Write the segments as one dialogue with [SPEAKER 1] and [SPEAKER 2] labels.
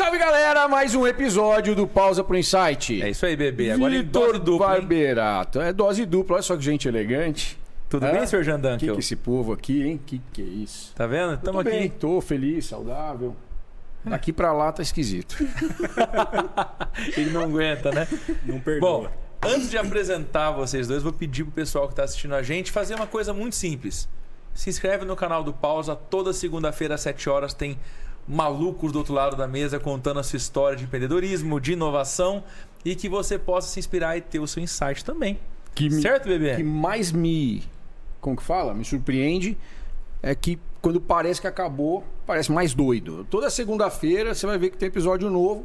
[SPEAKER 1] Salve galera, mais um episódio do Pausa pro Insight.
[SPEAKER 2] É isso aí, bebê. Agora em
[SPEAKER 1] Vitor
[SPEAKER 2] dose dupla. hein?
[SPEAKER 1] Barberato. É dose dupla, olha só que gente elegante.
[SPEAKER 2] Tudo
[SPEAKER 1] Hã?
[SPEAKER 2] bem, senhor Jean
[SPEAKER 1] Que que esse povo aqui, hein? Que que é isso?
[SPEAKER 2] Tá vendo? Estamos
[SPEAKER 1] bem,
[SPEAKER 2] aqui.
[SPEAKER 1] tô feliz, saudável. Daqui pra lá tá esquisito.
[SPEAKER 2] Ele não aguenta, né?
[SPEAKER 3] Não perdoa.
[SPEAKER 2] Bom, antes de apresentar vocês dois, vou pedir pro pessoal que tá assistindo a gente fazer uma coisa muito simples. Se inscreve no canal do Pausa. Toda segunda-feira às 7 horas tem malucos do outro lado da mesa contando a sua história de empreendedorismo, de inovação e que você possa se inspirar e ter o seu insight também.
[SPEAKER 1] Que me-
[SPEAKER 2] Certo, bebê?
[SPEAKER 1] que mais me. Como que fala? Me surpreende é que quando parece que acabou, parece mais doido. Toda segunda-feira você vai ver que tem episódio novo.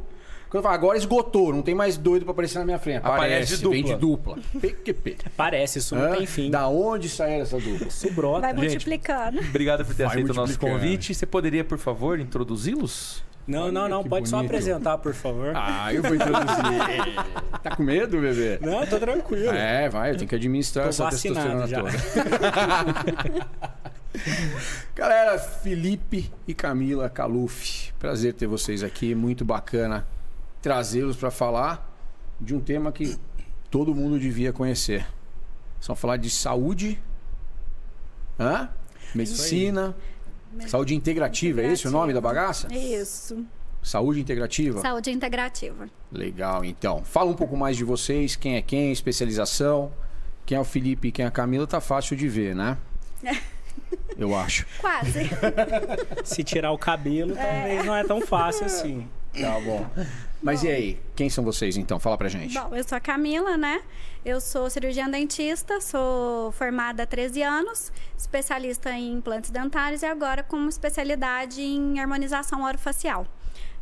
[SPEAKER 1] Quando fala, agora esgotou, não tem mais doido pra aparecer na minha frente.
[SPEAKER 2] Aparece
[SPEAKER 1] Aparece,
[SPEAKER 2] de
[SPEAKER 1] vem de dupla. PQP.
[SPEAKER 3] Parece, isso não tem fim.
[SPEAKER 1] Da onde sai essa dupla?
[SPEAKER 3] Isso brota.
[SPEAKER 4] Vai
[SPEAKER 2] Gente.
[SPEAKER 4] multiplicando.
[SPEAKER 2] Obrigado por ter
[SPEAKER 1] Vai
[SPEAKER 2] aceito o nosso
[SPEAKER 1] multiplicando.
[SPEAKER 2] convite. Você poderia, por favor, introduzi-los?
[SPEAKER 3] Não, não, não.
[SPEAKER 1] que
[SPEAKER 3] Pode só
[SPEAKER 1] bonito.
[SPEAKER 3] apresentar, por favor.
[SPEAKER 1] Ah, eu vou introduzir. tá com medo, bebê?
[SPEAKER 3] Não, tô tranquilo.
[SPEAKER 1] É, vai, eu tenho que administrar
[SPEAKER 3] Tô
[SPEAKER 1] essa
[SPEAKER 3] vacinado
[SPEAKER 1] testosterona
[SPEAKER 3] já.
[SPEAKER 1] toda. Galera, Felipe e Camila Caluf, prazer ter vocês aqui, muito bacana trazê-los para falar de um tema que todo mundo devia conhecer. Só falar de saúde, hã? medicina, saúde integrativa, é esse o nome da bagaça?
[SPEAKER 4] Isso.
[SPEAKER 1] Saúde integrativa?
[SPEAKER 4] Saúde integrativa.
[SPEAKER 1] Legal, então. Fala um pouco mais de vocês, quem é quem, especialização. Quem é o Felipe e quem é a Camila, tá fácil de ver, né? Eu acho.
[SPEAKER 4] Quase.
[SPEAKER 3] Se tirar o cabelo, talvez não é tão fácil assim.
[SPEAKER 1] Tá bom. Mas e aí, quem são vocês então? Fala pra gente.
[SPEAKER 4] Bom, eu sou a Camila, né? Eu sou cirurgiã dentista, sou formada há 13 anos, especialista em implantes dentários e agora com especialidade em harmonização orofacial.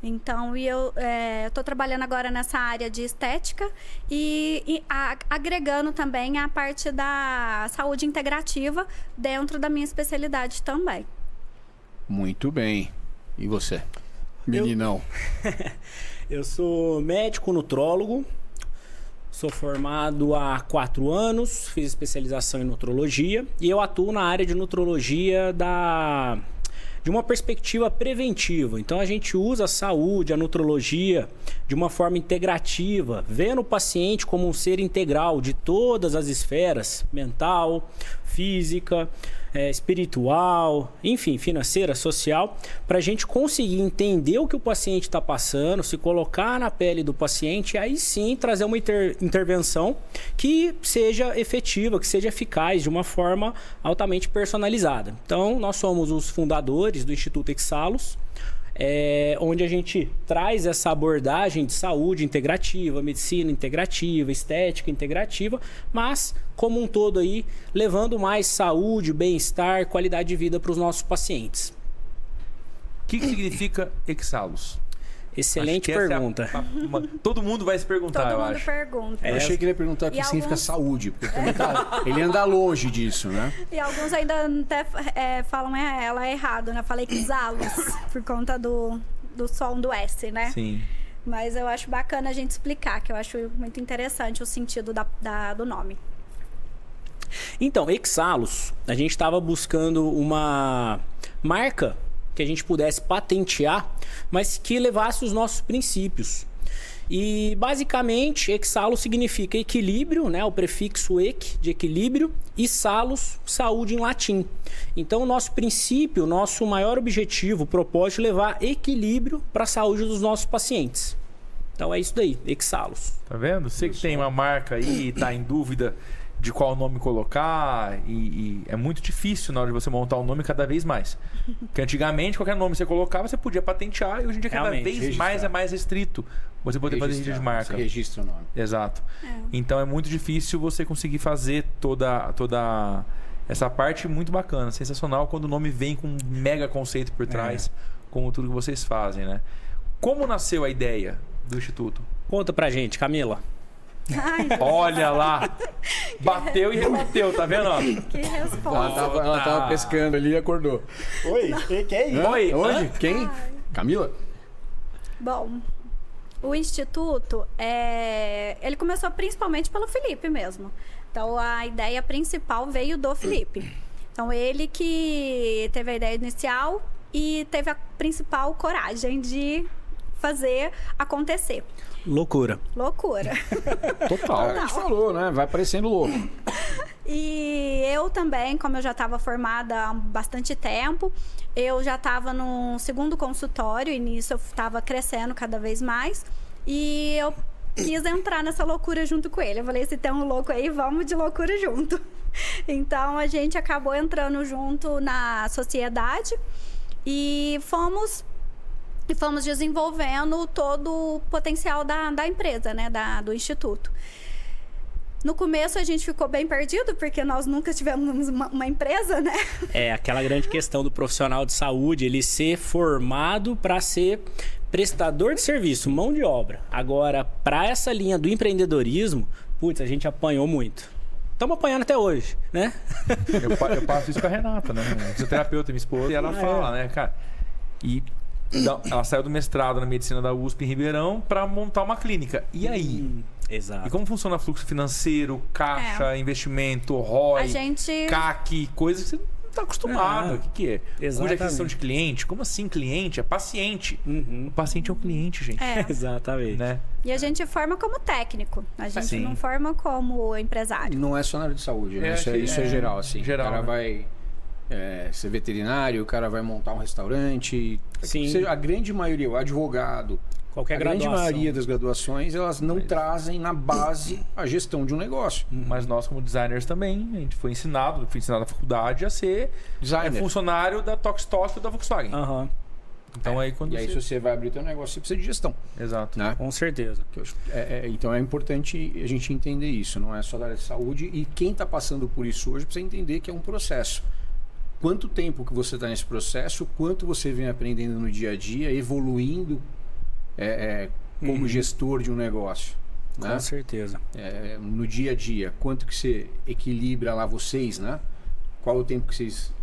[SPEAKER 4] Então, e eu estou trabalhando agora nessa área de estética e, e a- agregando também a parte da saúde integrativa dentro da minha especialidade também.
[SPEAKER 1] Muito bem. E você? Meninão.
[SPEAKER 3] Eu sou médico nutrólogo. Sou formado há quatro anos, fiz especialização em nutrologia e eu atuo na área de nutrologia da de uma perspectiva preventiva. Então a gente usa a saúde, a nutrologia de uma forma integrativa, vendo o paciente como um ser integral de todas as esferas, mental, física, eh, espiritual, enfim, financeira, social, para a gente conseguir entender o que o paciente está passando, se colocar na pele do paciente aí sim trazer uma inter- intervenção que seja efetiva, que seja eficaz de uma forma altamente personalizada. Então, nós somos os fundadores do Instituto Exalos, é, onde a gente traz essa abordagem de saúde integrativa, medicina integrativa, estética integrativa, mas como um todo aí levando mais saúde, bem-estar, qualidade de vida para os nossos pacientes.
[SPEAKER 2] O que, que significa Exalos?
[SPEAKER 3] Excelente
[SPEAKER 2] essa é a-
[SPEAKER 3] pergunta.
[SPEAKER 2] a- uma- todo mundo vai se perguntar,
[SPEAKER 4] Todo
[SPEAKER 2] eu
[SPEAKER 4] mundo
[SPEAKER 2] acho.
[SPEAKER 4] pergunta.
[SPEAKER 1] Eu achei que ele ia perguntar o que
[SPEAKER 4] E
[SPEAKER 1] significa
[SPEAKER 4] alguns-
[SPEAKER 1] saúde, porque também tá- ele anda longe disso, né?
[SPEAKER 4] E alguns ainda até é, falam é, ela é errado, né? Falei que Zalos, por conta do, do som do S, né?
[SPEAKER 2] Sim.
[SPEAKER 4] Mas eu acho bacana a gente explicar, que eu acho muito interessante o sentido da, da- do nome.
[SPEAKER 3] Então, Exalos, a gente estava buscando uma marca que a gente pudesse patentear, mas que levasse os nossos princípios. E basicamente, exalo significa equilíbrio, né? O prefixo eq de equilíbrio e salos, saúde em latim. Então, o nosso princípio, nosso maior objetivo, propósito é levar equilíbrio para a saúde dos nossos pacientes. Então é isso daí, exalos.
[SPEAKER 2] Tá vendo? Você que tem uma marca aí e tá em dúvida de qual nome colocar, e, e é muito difícil na hora de você montar um nome cada vez mais. Porque antigamente, qualquer nome que você colocava, você podia patentear, e hoje em dia cada
[SPEAKER 3] Realmente,
[SPEAKER 2] vez
[SPEAKER 1] registrar.
[SPEAKER 2] mais é mais restrito você poder fazer registro de marca.
[SPEAKER 1] Você registra o nome.
[SPEAKER 2] Exato.
[SPEAKER 4] É.
[SPEAKER 2] Então é muito difícil você conseguir fazer toda, toda essa parte muito bacana, sensacional quando o nome vem com um mega conceito por trás, como tudo que vocês fazem, né? Como nasceu a ideia do Instituto?
[SPEAKER 3] Conta pra gente, Camila.
[SPEAKER 4] Ai,
[SPEAKER 2] Olha lá! Bateu e rebateu, tá vendo? ó?
[SPEAKER 4] que
[SPEAKER 1] Ela
[SPEAKER 4] resposta.
[SPEAKER 1] tava, ela tava pescando ali e acordou.
[SPEAKER 3] Oi, que é
[SPEAKER 1] Hã?
[SPEAKER 2] Oi,
[SPEAKER 1] Onde? Quem? Camila?
[SPEAKER 4] Bom, o instituto, é... ele começou principalmente pelo Felipe mesmo. Então, a ideia principal veio do Felipe. Então, ele que teve a ideia inicial e teve a principal coragem de fazer acontecer.
[SPEAKER 3] Loucura.
[SPEAKER 4] Loucura.
[SPEAKER 1] Total. A gente falou, né? Vai parecendo louco.
[SPEAKER 4] E eu também, como eu já estava formada há bastante tempo, eu já estava no segundo consultório e nisso eu estava crescendo cada vez mais. E eu quis entrar nessa loucura junto com ele. Eu falei, se tem um louco aí, vamos de loucura junto. Então a gente acabou entrando junto na sociedade e fomos e fomos desenvolvendo todo o potencial da, da empresa, né, da, do instituto. No começo a gente ficou bem perdido, porque nós nunca tivemos uma, uma, empresa, né?
[SPEAKER 3] É, aquela grande questão do profissional de saúde, ele ser formado para ser prestador de serviço, mão de obra. Agora, para essa linha do empreendedorismo, putz, a gente apanhou muito. Estamos apanhando até hoje, né?
[SPEAKER 2] Eu, eu, passo isso com a Renata, né? Fisioterapeuta, minha esposa, e ela ah, fala, é. né, cara? E ela saiu do mestrado na medicina da USP em Ribeirão para montar uma clínica. E aí? Hum.
[SPEAKER 3] Exato.
[SPEAKER 2] E como funciona fluxo financeiro, caixa, é. investimento, ROI,
[SPEAKER 4] gente...
[SPEAKER 2] CAC, coisas que você não está acostumado. É. O que, que é?
[SPEAKER 3] Exatamente.
[SPEAKER 2] Cuja questão de cliente? Como assim cliente? É paciente.
[SPEAKER 3] Uhum.
[SPEAKER 2] O paciente é o cliente, gente.
[SPEAKER 4] É.
[SPEAKER 3] Exatamente.
[SPEAKER 2] Né?
[SPEAKER 4] E a gente forma como técnico. A gente Sim. não forma como empresário.
[SPEAKER 1] Não é só na área de saúde, né? É, isso, é, isso é, geral, assim.
[SPEAKER 2] Geral,
[SPEAKER 1] o cara
[SPEAKER 2] né?
[SPEAKER 1] vai é, ser veterinário, o cara vai montar um restaurante.
[SPEAKER 3] Sim.
[SPEAKER 1] A grande maioria, o advogado,
[SPEAKER 3] Qualquer
[SPEAKER 1] a
[SPEAKER 3] graduação.
[SPEAKER 1] grande maioria das graduações, elas não Mas... trazem na base a gestão de um negócio.
[SPEAKER 2] Uhum. Mas nós, como designers, também, a gente foi ensinado, foi ensinado na faculdade a ser Designer. funcionário da Tokstok ou da Volkswagen.
[SPEAKER 3] Uhum.
[SPEAKER 2] Então é. aí quando
[SPEAKER 1] E aí,
[SPEAKER 2] você...
[SPEAKER 1] se você vai abrir teu negócio, você precisa de gestão.
[SPEAKER 2] Exato.
[SPEAKER 1] Né?
[SPEAKER 3] Com certeza.
[SPEAKER 1] É, é, então é importante a gente entender isso, não é só da área de saúde. E quem está passando por isso hoje precisa entender que é um processo. Quanto tempo que você está nesse processo, quanto você vem aprendendo no dia a dia, evoluindo é, é, como uhum. gestor de um negócio.
[SPEAKER 3] Com
[SPEAKER 1] né?
[SPEAKER 3] certeza.
[SPEAKER 1] É, no dia a dia, quanto que você equilibra lá vocês, né? Qual o tempo que vocês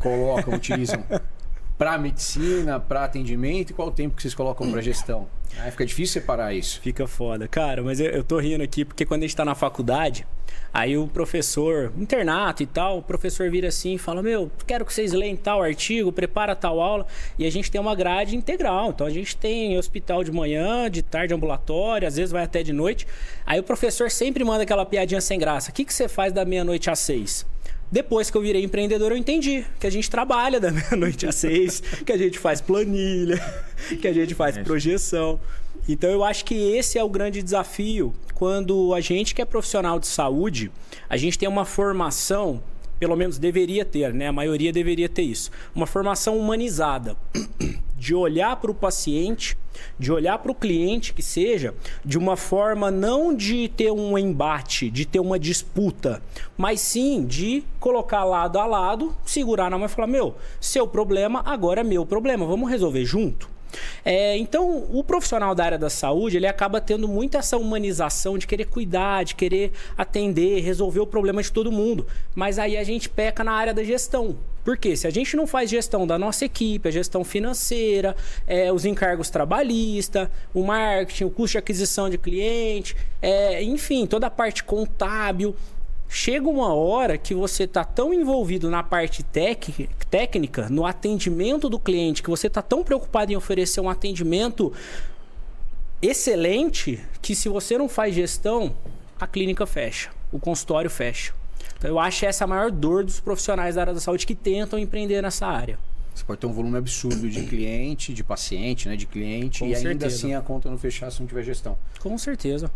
[SPEAKER 1] colocam, utilizam para medicina, para atendimento e qual o tempo que vocês colocam para gestão? Aí fica difícil separar isso.
[SPEAKER 3] Fica foda. Cara, mas eu, eu tô rindo aqui porque quando a gente tá na faculdade, aí o professor, internato e tal, o professor vira assim e fala: Meu, quero que vocês leiam tal artigo, prepara tal aula. E a gente tem uma grade integral. Então a gente tem hospital de manhã, de tarde ambulatório, às vezes vai até de noite. Aí o professor sempre manda aquela piadinha sem graça: O que, que você faz da meia-noite às seis? Depois que eu virei empreendedor, eu entendi que a gente trabalha da meia-noite às seis, que a gente faz planilha, que a gente faz projeção. Então eu acho que esse é o grande desafio quando a gente que é profissional de saúde, a gente tem uma formação, pelo menos deveria ter, né? A maioria deveria ter isso. Uma formação humanizada de olhar para o paciente, de olhar para o cliente que seja, de uma forma não de ter um embate, de ter uma disputa, mas sim de colocar lado a lado, segurar na mão e falar: meu, seu problema agora é meu problema, vamos resolver junto. É, então, o profissional da área da saúde, ele acaba tendo muito essa humanização de querer cuidar, de querer atender, resolver o problema de todo mundo. Mas aí a gente peca na área da gestão. Porque se a gente não faz gestão da nossa equipe, a gestão financeira, é, os encargos trabalhistas, o marketing, o custo de aquisição de cliente, é, enfim, toda a parte contábil, chega uma hora que você está tão envolvido na parte técnica, no atendimento do cliente, que você está tão preocupado em oferecer um atendimento excelente, que se você não faz gestão, a clínica fecha, o consultório fecha. Então eu acho essa a maior dor dos profissionais da área da saúde que tentam empreender nessa área.
[SPEAKER 1] Você pode ter um volume absurdo de cliente, de paciente, né, de cliente,
[SPEAKER 3] Com
[SPEAKER 1] e
[SPEAKER 3] certeza.
[SPEAKER 1] ainda assim a conta não fechar se não tiver gestão.
[SPEAKER 3] Com certeza.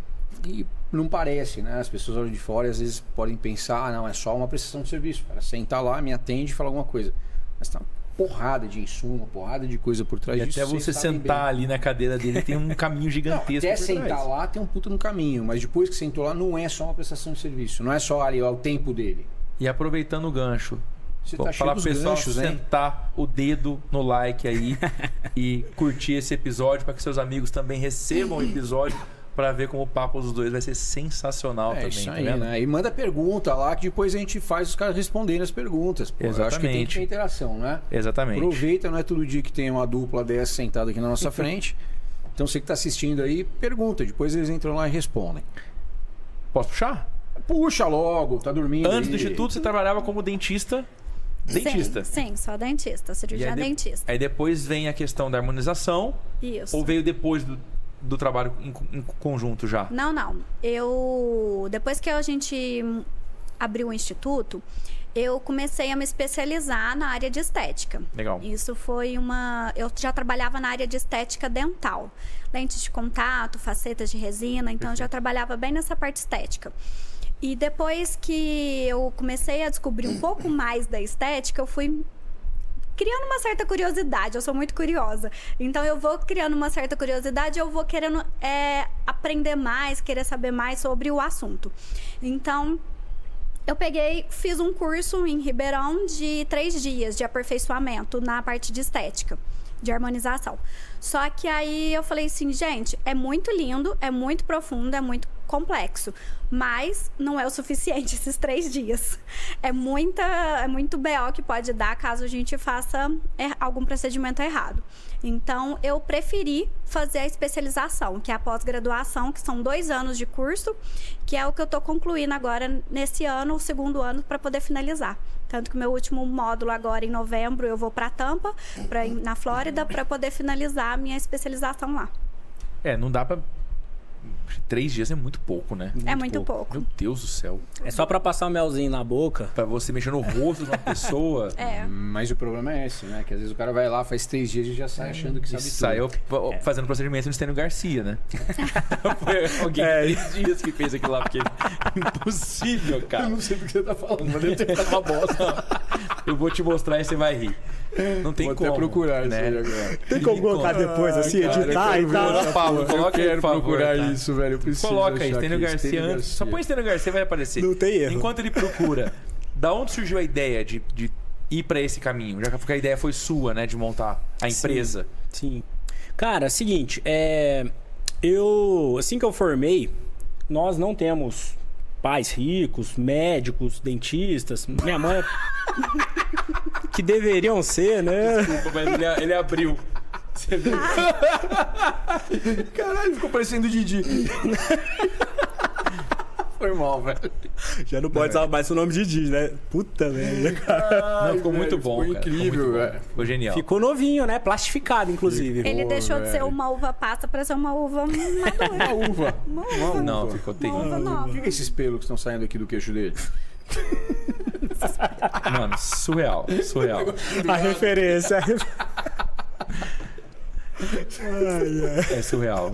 [SPEAKER 1] E não parece, né? As pessoas olham de fora e às vezes podem pensar, ah, não, é só uma prestação de serviço. Cara senta lá, me atende e fala alguma coisa. Mas tá uma porrada de insumo, uma porrada de coisa por trás
[SPEAKER 2] e
[SPEAKER 1] disso.
[SPEAKER 2] Até você sentar ali na cadeira dele tem um caminho gigantesco. Não,
[SPEAKER 1] até sentar
[SPEAKER 2] trás.
[SPEAKER 1] lá tem um puta no caminho, mas depois que sentou lá não é só uma prestação de serviço, não é só ali ó, o tempo dele.
[SPEAKER 2] E aproveitando o gancho,
[SPEAKER 1] Você tá
[SPEAKER 2] falar pro pessoal
[SPEAKER 1] ganchos, hein?
[SPEAKER 2] sentar o dedo no like aí e curtir esse episódio para que seus amigos também recebam o episódio para ver como o papo dos dois vai ser sensacional
[SPEAKER 1] É
[SPEAKER 2] também,
[SPEAKER 1] isso
[SPEAKER 2] tá
[SPEAKER 1] aí,
[SPEAKER 2] vendo?
[SPEAKER 1] né? E manda pergunta lá que depois a gente faz os caras responderem as perguntas. Pô, eu acho que tem
[SPEAKER 2] Exatamente.
[SPEAKER 1] que ter interação, né?
[SPEAKER 2] Exatamente.
[SPEAKER 1] Aproveita, não é todo dia que tem uma dupla dessa sentada aqui na nossa frente. Então você que está assistindo aí, pergunta. Depois eles entram lá e respondem.
[SPEAKER 2] Posso puxar?
[SPEAKER 1] Puxa logo, tá dormindo.
[SPEAKER 2] Antes do
[SPEAKER 1] aí.
[SPEAKER 2] instituto você trabalhava como dentista Dentista.
[SPEAKER 4] Sim, sim, sou dentista,
[SPEAKER 2] E
[SPEAKER 4] cirurgiã
[SPEAKER 2] aí, de-
[SPEAKER 4] dentista.
[SPEAKER 2] aí depois vem a questão da harmonização,
[SPEAKER 4] Isso.
[SPEAKER 2] ou veio depois do, do trabalho em, em conjunto já?
[SPEAKER 4] Não, não. Eu depois que a gente abriu o instituto, eu comecei a me especializar na área de estética.
[SPEAKER 2] Legal.
[SPEAKER 4] Isso foi uma. Eu já trabalhava na área de estética dental. Lentes de contato, facetas de resina, então eu já trabalhava bem nessa parte estética. E depois que eu comecei a descobrir um pouco mais da estética, eu fui criando uma certa curiosidade. Eu sou muito curiosa. Então eu vou criando uma certa curiosidade, eu vou querendo é, aprender mais, querer saber mais sobre o assunto. Então eu peguei, fiz um curso em Ribeirão de três dias de aperfeiçoamento na parte de estética, de harmonização. Só que aí eu falei assim, gente, é muito lindo, é muito profundo, é muito complexo, mas não é o suficiente esses três dias. É muita, é muito BO que pode dar caso a gente faça er- algum procedimento errado. Então, eu preferi fazer a especialização, que é a pós-graduação, que são dois anos de curso, que é o que eu estou concluindo agora nesse ano, o segundo ano, para poder finalizar. Tanto que meu último módulo agora, em novembro, eu vou para Tampa, ir na Flórida, para poder finalizar a minha especialização lá.
[SPEAKER 2] É, não dá pra. Três dias é muito pouco, né?
[SPEAKER 4] é muito pouco.
[SPEAKER 2] Meu Deus do céu.
[SPEAKER 3] É só pra passar um melzinho na boca.
[SPEAKER 2] Pra você mexer no rosto de uma pessoa.
[SPEAKER 4] É.
[SPEAKER 1] Mas o problema é esse, né? Que às vezes o cara vai lá, faz três dias e já sai achando que
[SPEAKER 2] E
[SPEAKER 1] sabe
[SPEAKER 2] saiu
[SPEAKER 1] tudo.
[SPEAKER 2] p- fazendo procedimento no Estênio Garcia, né? Foi alguém
[SPEAKER 3] É.
[SPEAKER 2] de três dias que fez aquilo lá, porque é impossível, cara.
[SPEAKER 1] Eu não sei do que você tá falando, mas
[SPEAKER 2] Deve ter ficado uma bosta. Eu vou te mostrar e você vai rir. Não tem
[SPEAKER 1] Vou
[SPEAKER 2] como.
[SPEAKER 1] até procurar isso
[SPEAKER 2] né?
[SPEAKER 1] aí agora.
[SPEAKER 3] Tem como colocar depois, assim,
[SPEAKER 1] Cara,
[SPEAKER 3] editar e tal?
[SPEAKER 1] porra.
[SPEAKER 2] coloca
[SPEAKER 1] eu
[SPEAKER 2] aí,
[SPEAKER 1] quero
[SPEAKER 2] favor,
[SPEAKER 1] procurar
[SPEAKER 2] tá?
[SPEAKER 1] isso, velho. Eu preciso
[SPEAKER 2] Coloca aí, Estênio Garcia antes. Só
[SPEAKER 1] Garcia.
[SPEAKER 2] põe Estênio Garcia vai aparecer.
[SPEAKER 3] Não tem erro.
[SPEAKER 2] Enquanto ele procura, da onde surgiu a ideia de, de ir pra esse caminho? Já que a ideia foi sua, né? De montar a empresa.
[SPEAKER 3] Sim. Cara, seguinte, é... eu assim que eu formei, nós não temos pais ricos, médicos, dentistas. Minha mãe é que deveriam ser, né?
[SPEAKER 2] Desculpa, mas ele, ele abriu. Você viu?
[SPEAKER 1] Caralho, ficou parecendo o Didi. Foi mal, velho.
[SPEAKER 3] Já não pode usar mais o nome de Didi, né? Puta merda. cara.
[SPEAKER 2] Não, ficou muito bom.
[SPEAKER 1] Ficou
[SPEAKER 2] cara.
[SPEAKER 1] incrível, velho.
[SPEAKER 2] Ficou genial.
[SPEAKER 3] Ficou novinho, né? Plastificado, inclusive.
[SPEAKER 4] Ele deixou de ser uma uva passa para ser uma uva
[SPEAKER 1] Uma
[SPEAKER 4] madura.
[SPEAKER 1] uva.
[SPEAKER 4] Uma uva.
[SPEAKER 2] Não, ficou
[SPEAKER 4] Uma
[SPEAKER 2] terrível.
[SPEAKER 1] O que é esses pelos que estão saindo aqui do queixo dele?
[SPEAKER 2] Mano, surreal. Surreal.
[SPEAKER 3] A referência.
[SPEAKER 2] É surreal.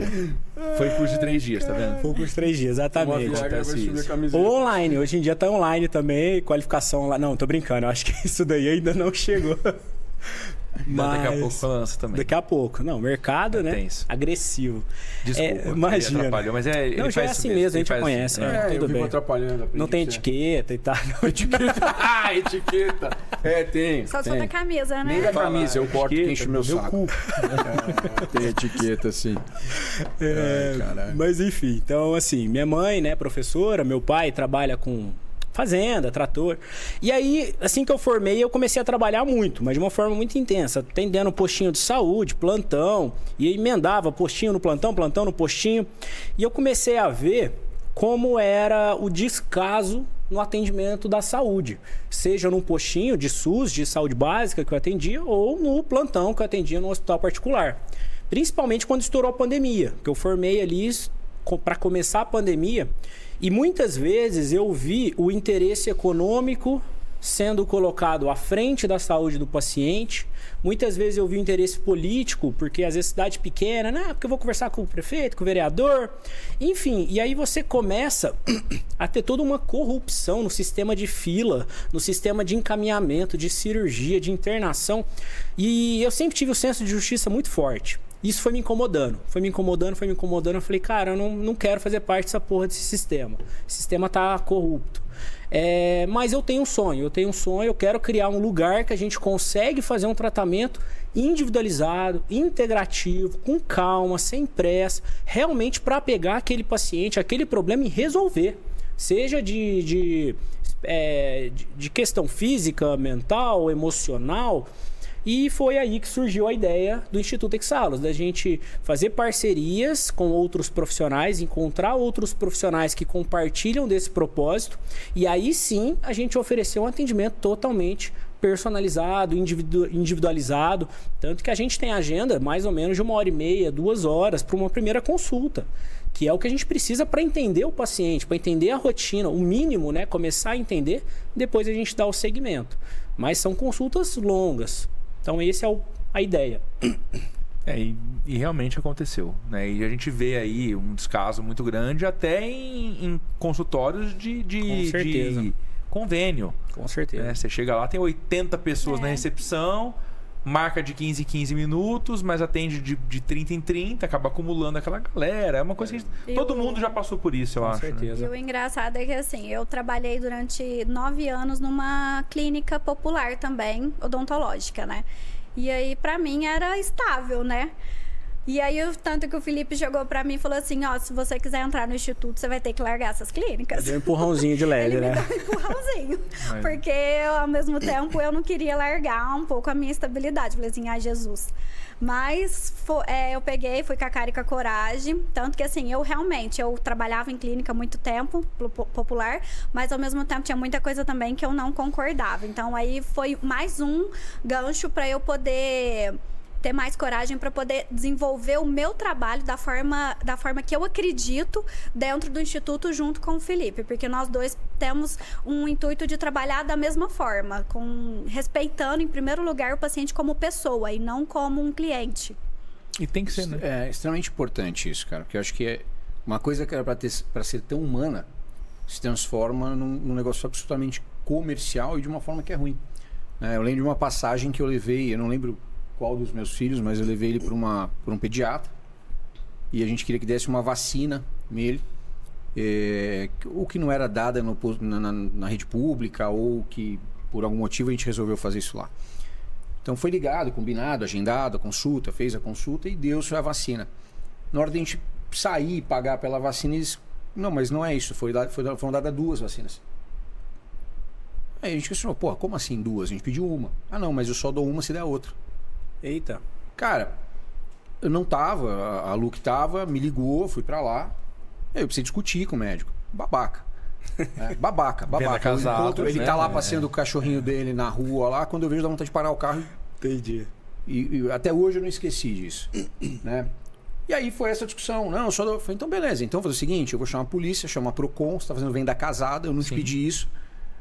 [SPEAKER 2] Foi curso de três dias, tá vendo?
[SPEAKER 3] Poucos três dias, exatamente. Ou online, hoje em dia tá online também, qualificação lá. Não, tô brincando, eu acho que isso daí ainda não chegou.
[SPEAKER 2] Mas... Daqui a pouco lança também.
[SPEAKER 3] Daqui a pouco. Não, mercado,
[SPEAKER 2] É
[SPEAKER 3] né?
[SPEAKER 2] tenso.
[SPEAKER 3] Agressivo.
[SPEAKER 2] Desculpa,
[SPEAKER 3] É, imagina.
[SPEAKER 2] atrapalhou, mas é, ele
[SPEAKER 3] Não, já é
[SPEAKER 2] isso
[SPEAKER 3] assim mesmo, a gente
[SPEAKER 2] faz-
[SPEAKER 3] conhece,
[SPEAKER 2] é.
[SPEAKER 3] né?
[SPEAKER 1] É,
[SPEAKER 3] tudo bem.
[SPEAKER 1] atrapalhando.
[SPEAKER 3] Não tem etiqueta e tal.
[SPEAKER 1] Etiqueta. Ah, etiqueta. É, tem.
[SPEAKER 4] Só for da camisa,
[SPEAKER 1] Nem da
[SPEAKER 4] né?
[SPEAKER 1] camisa, eu corto quem enche o meu
[SPEAKER 2] Meu
[SPEAKER 1] saco.
[SPEAKER 2] cu.
[SPEAKER 1] É, tem etiqueta, sim.
[SPEAKER 3] É, mas enfim, então assim, minha mãe, né, professora, meu pai trabalha com fazenda, trator. E aí, assim que eu formei, eu comecei a trabalhar muito, mas de uma forma muito intensa, atendendo postinho de saúde, plantão, e emendava postinho no plantão, plantão no postinho. E eu comecei a ver como era o descaso no atendimento da saúde, seja num postinho de SUS, de saúde básica que eu atendia, ou no plantão que eu atendia no hospital particular. Principalmente quando estourou a pandemia, que eu formei ali para começar a pandemia, e muitas vezes eu vi o interesse econômico sendo colocado à frente da saúde do paciente. Muitas vezes eu vi o interesse político, porque às vezes cidade pequena, né? Porque eu vou conversar com o prefeito, com o vereador. Enfim, e aí você começa a ter toda uma corrupção no sistema de fila, no sistema de encaminhamento, de cirurgia, de internação. E eu sempre tive o senso de justiça muito forte. Isso foi me incomodando, foi me incomodando, foi me incomodando. Eu falei, cara, eu não, não quero fazer parte dessa porra desse sistema. O sistema tá corrupto. É, mas eu tenho um sonho, eu tenho um sonho, eu quero criar um lugar que a gente consegue fazer um tratamento individualizado, integrativo, com calma, sem pressa, realmente para pegar aquele paciente, aquele problema e resolver. Seja de, de, é, de- de questão física, mental, emocional. E foi aí que surgiu a ideia do Instituto Exalos, da gente fazer parcerias com outros profissionais, encontrar outros profissionais que compartilham desse propósito, e aí sim a gente oferecer um atendimento totalmente personalizado, individu individualizado. Tanto que a gente tem agenda mais ou menos de uma hora e meia, duas horas para uma primeira consulta. Que é o que a gente precisa para entender o paciente, para entender a rotina, o mínimo, né? Começar a entender, depois a gente dá o segmento. Mas são consultas longas. Então, esse é o, a ideia.
[SPEAKER 2] É, e, e, realmente aconteceu. Né? E a gente vê aí um descaso muito grande até em, em consultórios de, de,
[SPEAKER 3] Com certeza.
[SPEAKER 2] de convênio.
[SPEAKER 3] Com certeza.
[SPEAKER 2] né? Você chega lá, tem 80 pessoas
[SPEAKER 4] É.
[SPEAKER 2] na recepção, marca de 15 em 15 minutos, mas atende de, de 30 em 30, acaba acumulando aquela galera. É uma coisa que a gente- todo
[SPEAKER 4] o-
[SPEAKER 2] mundo já passou por isso, eu
[SPEAKER 3] Com
[SPEAKER 2] acho. né?
[SPEAKER 3] certeza.
[SPEAKER 4] E o engraçado é que assim, eu trabalhei durante nove anos numa clínica popular também, odontológica, né? E aí, pra mim, era estável, né? E aí, o tanto que o Felipe chegou pra mim e falou assim: ó, se você quiser entrar no instituto, você vai ter que largar essas clínicas.
[SPEAKER 3] Deu um empurrãozinho de leve,
[SPEAKER 4] Ele me
[SPEAKER 3] né?
[SPEAKER 4] deu um empurrãozinho. Porque eu, ao mesmo tempo eu não queria largar um pouco a minha estabilidade. Falei assim, ai Jesus. Mas fo- é, eu peguei, fui com a cara e com a coragem. Tanto que assim, eu realmente, eu trabalhava em clínica há muito tempo, po- po- popular, mas ao mesmo tempo tinha muita coisa também que eu não concordava. Então aí foi mais um gancho para eu poder ter mais coragem para poder desenvolver o meu trabalho da forma, da forma que eu acredito dentro do instituto junto com o Felipe, porque nós dois temos um intuito de trabalhar da mesma forma, com respeitando em primeiro lugar o paciente como pessoa e não como um cliente.
[SPEAKER 2] E tem que ser, né?
[SPEAKER 1] É extremamente importante isso, cara, porque eu acho que é uma coisa que era para ser tão humana se transforma num, num negócio absolutamente comercial e de uma forma que é ruim. né? eu lembro de uma passagem que eu levei, eu não lembro qual dos meus filhos, mas eu levei ele para um pediatra e a gente queria que desse uma vacina nele, é, ou que não era dada no na, na- rede pública ou que por algum motivo a gente resolveu fazer isso lá. Então foi ligado, combinado, agendado, a consulta, fez a consulta e deu-se a vacina. Na hora de a gente sair e pagar pela vacina, eles. Não, mas não é isso. Foi foi, foram dadas duas vacinas. Aí a gente questionou, porra, como assim duas? A gente pediu uma. Ah, não, mas eu só dou uma se der outra.
[SPEAKER 3] Eita.
[SPEAKER 1] Cara, eu não tava, a, a Lu que tava, me ligou, fui pra lá. Eu precisei discutir com o médico. Babaca. É, babaca, babaca. Eu
[SPEAKER 2] casados,
[SPEAKER 1] encontro- ele
[SPEAKER 2] né?
[SPEAKER 1] tá lá
[SPEAKER 2] É.
[SPEAKER 1] passeando o cachorrinho dele na rua lá, quando eu vejo dá vontade de parar o carro
[SPEAKER 3] Entendi.
[SPEAKER 1] e, e até hoje eu não esqueci disso, né? E aí foi essa discussão. Não, eu só dou... falei, então beleza. Então vou fazer o seguinte, eu vou chamar a polícia, chamar a Procon, você tá fazendo venda casada, eu não te
[SPEAKER 2] Sim.
[SPEAKER 1] pedi isso.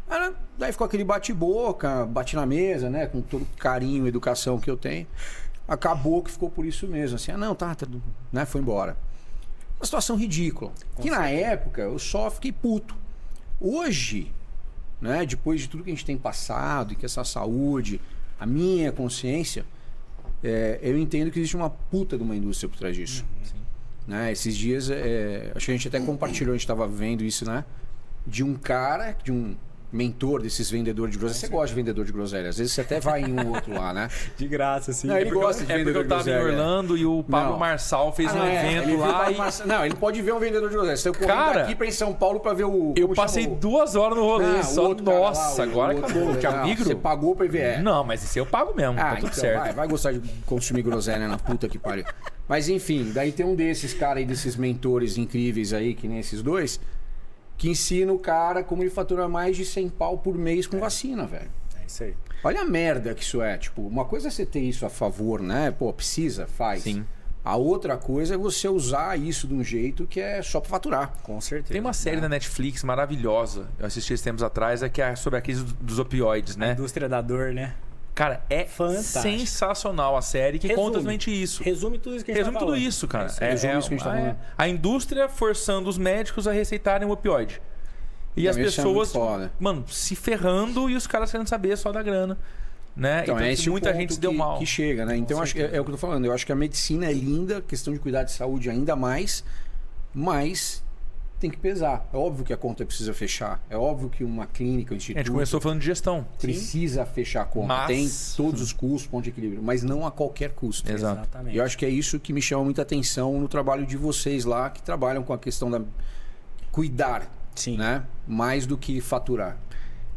[SPEAKER 1] Aí, daí ficou aquele bate-boca, bate na mesa, né? Com todo o carinho e educação que eu tenho. Acabou que ficou por isso mesmo. Assim, ah, não, tá, tá né? Foi embora. Uma situação ridícula. que na época eu só fiquei puto. Hoje, né, depois de tudo que a gente tem passado, e que essa saúde, a minha consciência, é, eu entendo que existe uma puta de uma indústria por trás disso. Né? Esses dias, é, acho que a gente até compartilhou, a gente estava vendo isso, né? De um cara, de um mentor desses vendedores de groselha. Você gosta de vendedor de groselha? Às vezes você até vai em um outro lá, né?
[SPEAKER 3] De graça, sim.
[SPEAKER 1] Não, ele gosta de
[SPEAKER 2] É porque
[SPEAKER 1] vendedor
[SPEAKER 2] eu
[SPEAKER 1] de
[SPEAKER 2] tava em
[SPEAKER 1] groselha.
[SPEAKER 2] Orlando e o Pablo
[SPEAKER 1] Não.
[SPEAKER 2] Marçal fez
[SPEAKER 1] Ah,
[SPEAKER 2] um
[SPEAKER 1] é,
[SPEAKER 2] evento lá e
[SPEAKER 1] Não, ele pode ver um vendedor de groselha. Você correndo
[SPEAKER 2] Cara,
[SPEAKER 1] aqui pra em São Paulo pra ver o.
[SPEAKER 2] eu passei
[SPEAKER 1] chama o-
[SPEAKER 2] duas horas no rolê
[SPEAKER 1] Ah,
[SPEAKER 2] só.
[SPEAKER 1] outro cara lá,
[SPEAKER 2] Nossa,
[SPEAKER 1] o-
[SPEAKER 2] agora
[SPEAKER 1] o outro-
[SPEAKER 2] acabou.
[SPEAKER 1] Não,
[SPEAKER 2] Migro?
[SPEAKER 1] Você pagou pra ver. é.
[SPEAKER 2] Não, mas esse eu pago mesmo.
[SPEAKER 1] Ah,
[SPEAKER 2] tá tudo
[SPEAKER 1] então,
[SPEAKER 2] certo.
[SPEAKER 1] Vai, vai gostar de consumir groselha na puta que pariu. Mas enfim, daí tem um desses caras aí, desses mentores incríveis aí, que nem esses dois, que ensina o cara como ele fatura mais de 100 pau por mês com vacina, velho.
[SPEAKER 3] É isso aí.
[SPEAKER 1] Olha a merda que isso é. Tipo, uma coisa é você ter isso a favor, né? Pô, precisa, faz.
[SPEAKER 2] Sim.
[SPEAKER 1] A outra coisa é você usar isso de um jeito que é só pra faturar.
[SPEAKER 3] Com certeza.
[SPEAKER 2] Tem uma série na Netflix maravilhosa. Eu assisti esses tempos atrás, é que é sobre a crise do- dos opioides,
[SPEAKER 3] A
[SPEAKER 2] né?
[SPEAKER 3] indústria da dor, né?
[SPEAKER 2] Cara, é
[SPEAKER 3] Fantástico.
[SPEAKER 2] sensacional a série que
[SPEAKER 3] Resume.
[SPEAKER 2] conta exatamente isso.
[SPEAKER 3] Resume tudo isso que a gente
[SPEAKER 2] Resume
[SPEAKER 3] tá
[SPEAKER 2] tudo
[SPEAKER 3] falando.
[SPEAKER 2] isso, cara. É,
[SPEAKER 1] resume
[SPEAKER 2] é-
[SPEAKER 1] isso que a gente tá
[SPEAKER 2] é-
[SPEAKER 1] falando.
[SPEAKER 2] a indústria forçando os médicos a receitarem o opioide. E
[SPEAKER 1] Então,
[SPEAKER 2] as
[SPEAKER 1] é
[SPEAKER 2] pessoas, mano, se ferrando e os caras querendo saber só da grana. Né?
[SPEAKER 1] Então,
[SPEAKER 2] Então,
[SPEAKER 1] é esse
[SPEAKER 2] muita gente se deu
[SPEAKER 1] que,
[SPEAKER 2] mal.
[SPEAKER 1] que chega, né? Então, acho que é, é o que eu tô falando. Eu acho que a medicina é linda, questão de cuidar de saúde ainda mais, mas tem que pesar. É óbvio que a conta precisa fechar. É óbvio que uma clínica, um
[SPEAKER 2] A
[SPEAKER 1] instituto
[SPEAKER 2] gente começou falando de gestão.
[SPEAKER 1] precisa fechar a conta.
[SPEAKER 2] Mas-
[SPEAKER 1] Tem todos os custos, ponto de equilíbrio, mas não a qualquer custo.
[SPEAKER 2] Exato.
[SPEAKER 3] Exatamente.
[SPEAKER 1] E eu acho que é isso que me chama muita atenção no trabalho de vocês lá, que trabalham com a questão da cuidar,
[SPEAKER 3] Sim.
[SPEAKER 1] né? Mais do que faturar.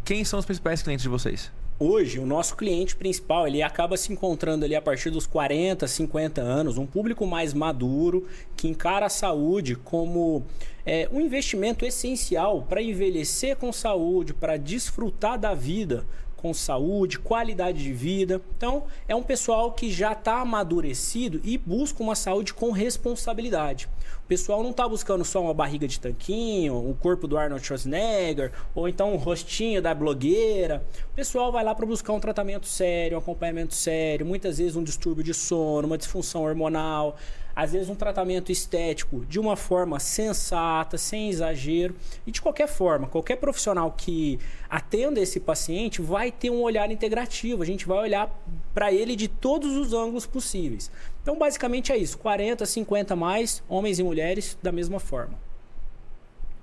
[SPEAKER 2] Quem são os principais clientes de vocês?
[SPEAKER 3] Hoje, o nosso cliente principal, ele acaba se encontrando ali a partir dos 40, 50 anos, um público mais maduro, que encara a saúde como é, um investimento essencial para envelhecer com saúde, para desfrutar da vida com saúde, qualidade de vida. Então, é um pessoal que já está amadurecido e busca uma saúde com responsabilidade. O pessoal não está buscando só uma barriga de tanquinho, o corpo do Arnold Schwarzenegger, ou então um rostinho da blogueira. O pessoal vai lá para buscar um tratamento sério, um acompanhamento sério, muitas vezes um distúrbio de sono, uma disfunção hormonal às vezes um tratamento estético de uma forma sensata, sem exagero. E de qualquer forma, qualquer profissional que atenda esse paciente vai ter um olhar integrativo. A gente vai olhar para ele de todos os ângulos possíveis. Então, basicamente é isso: 40, 50 mais, homens e mulheres da mesma forma.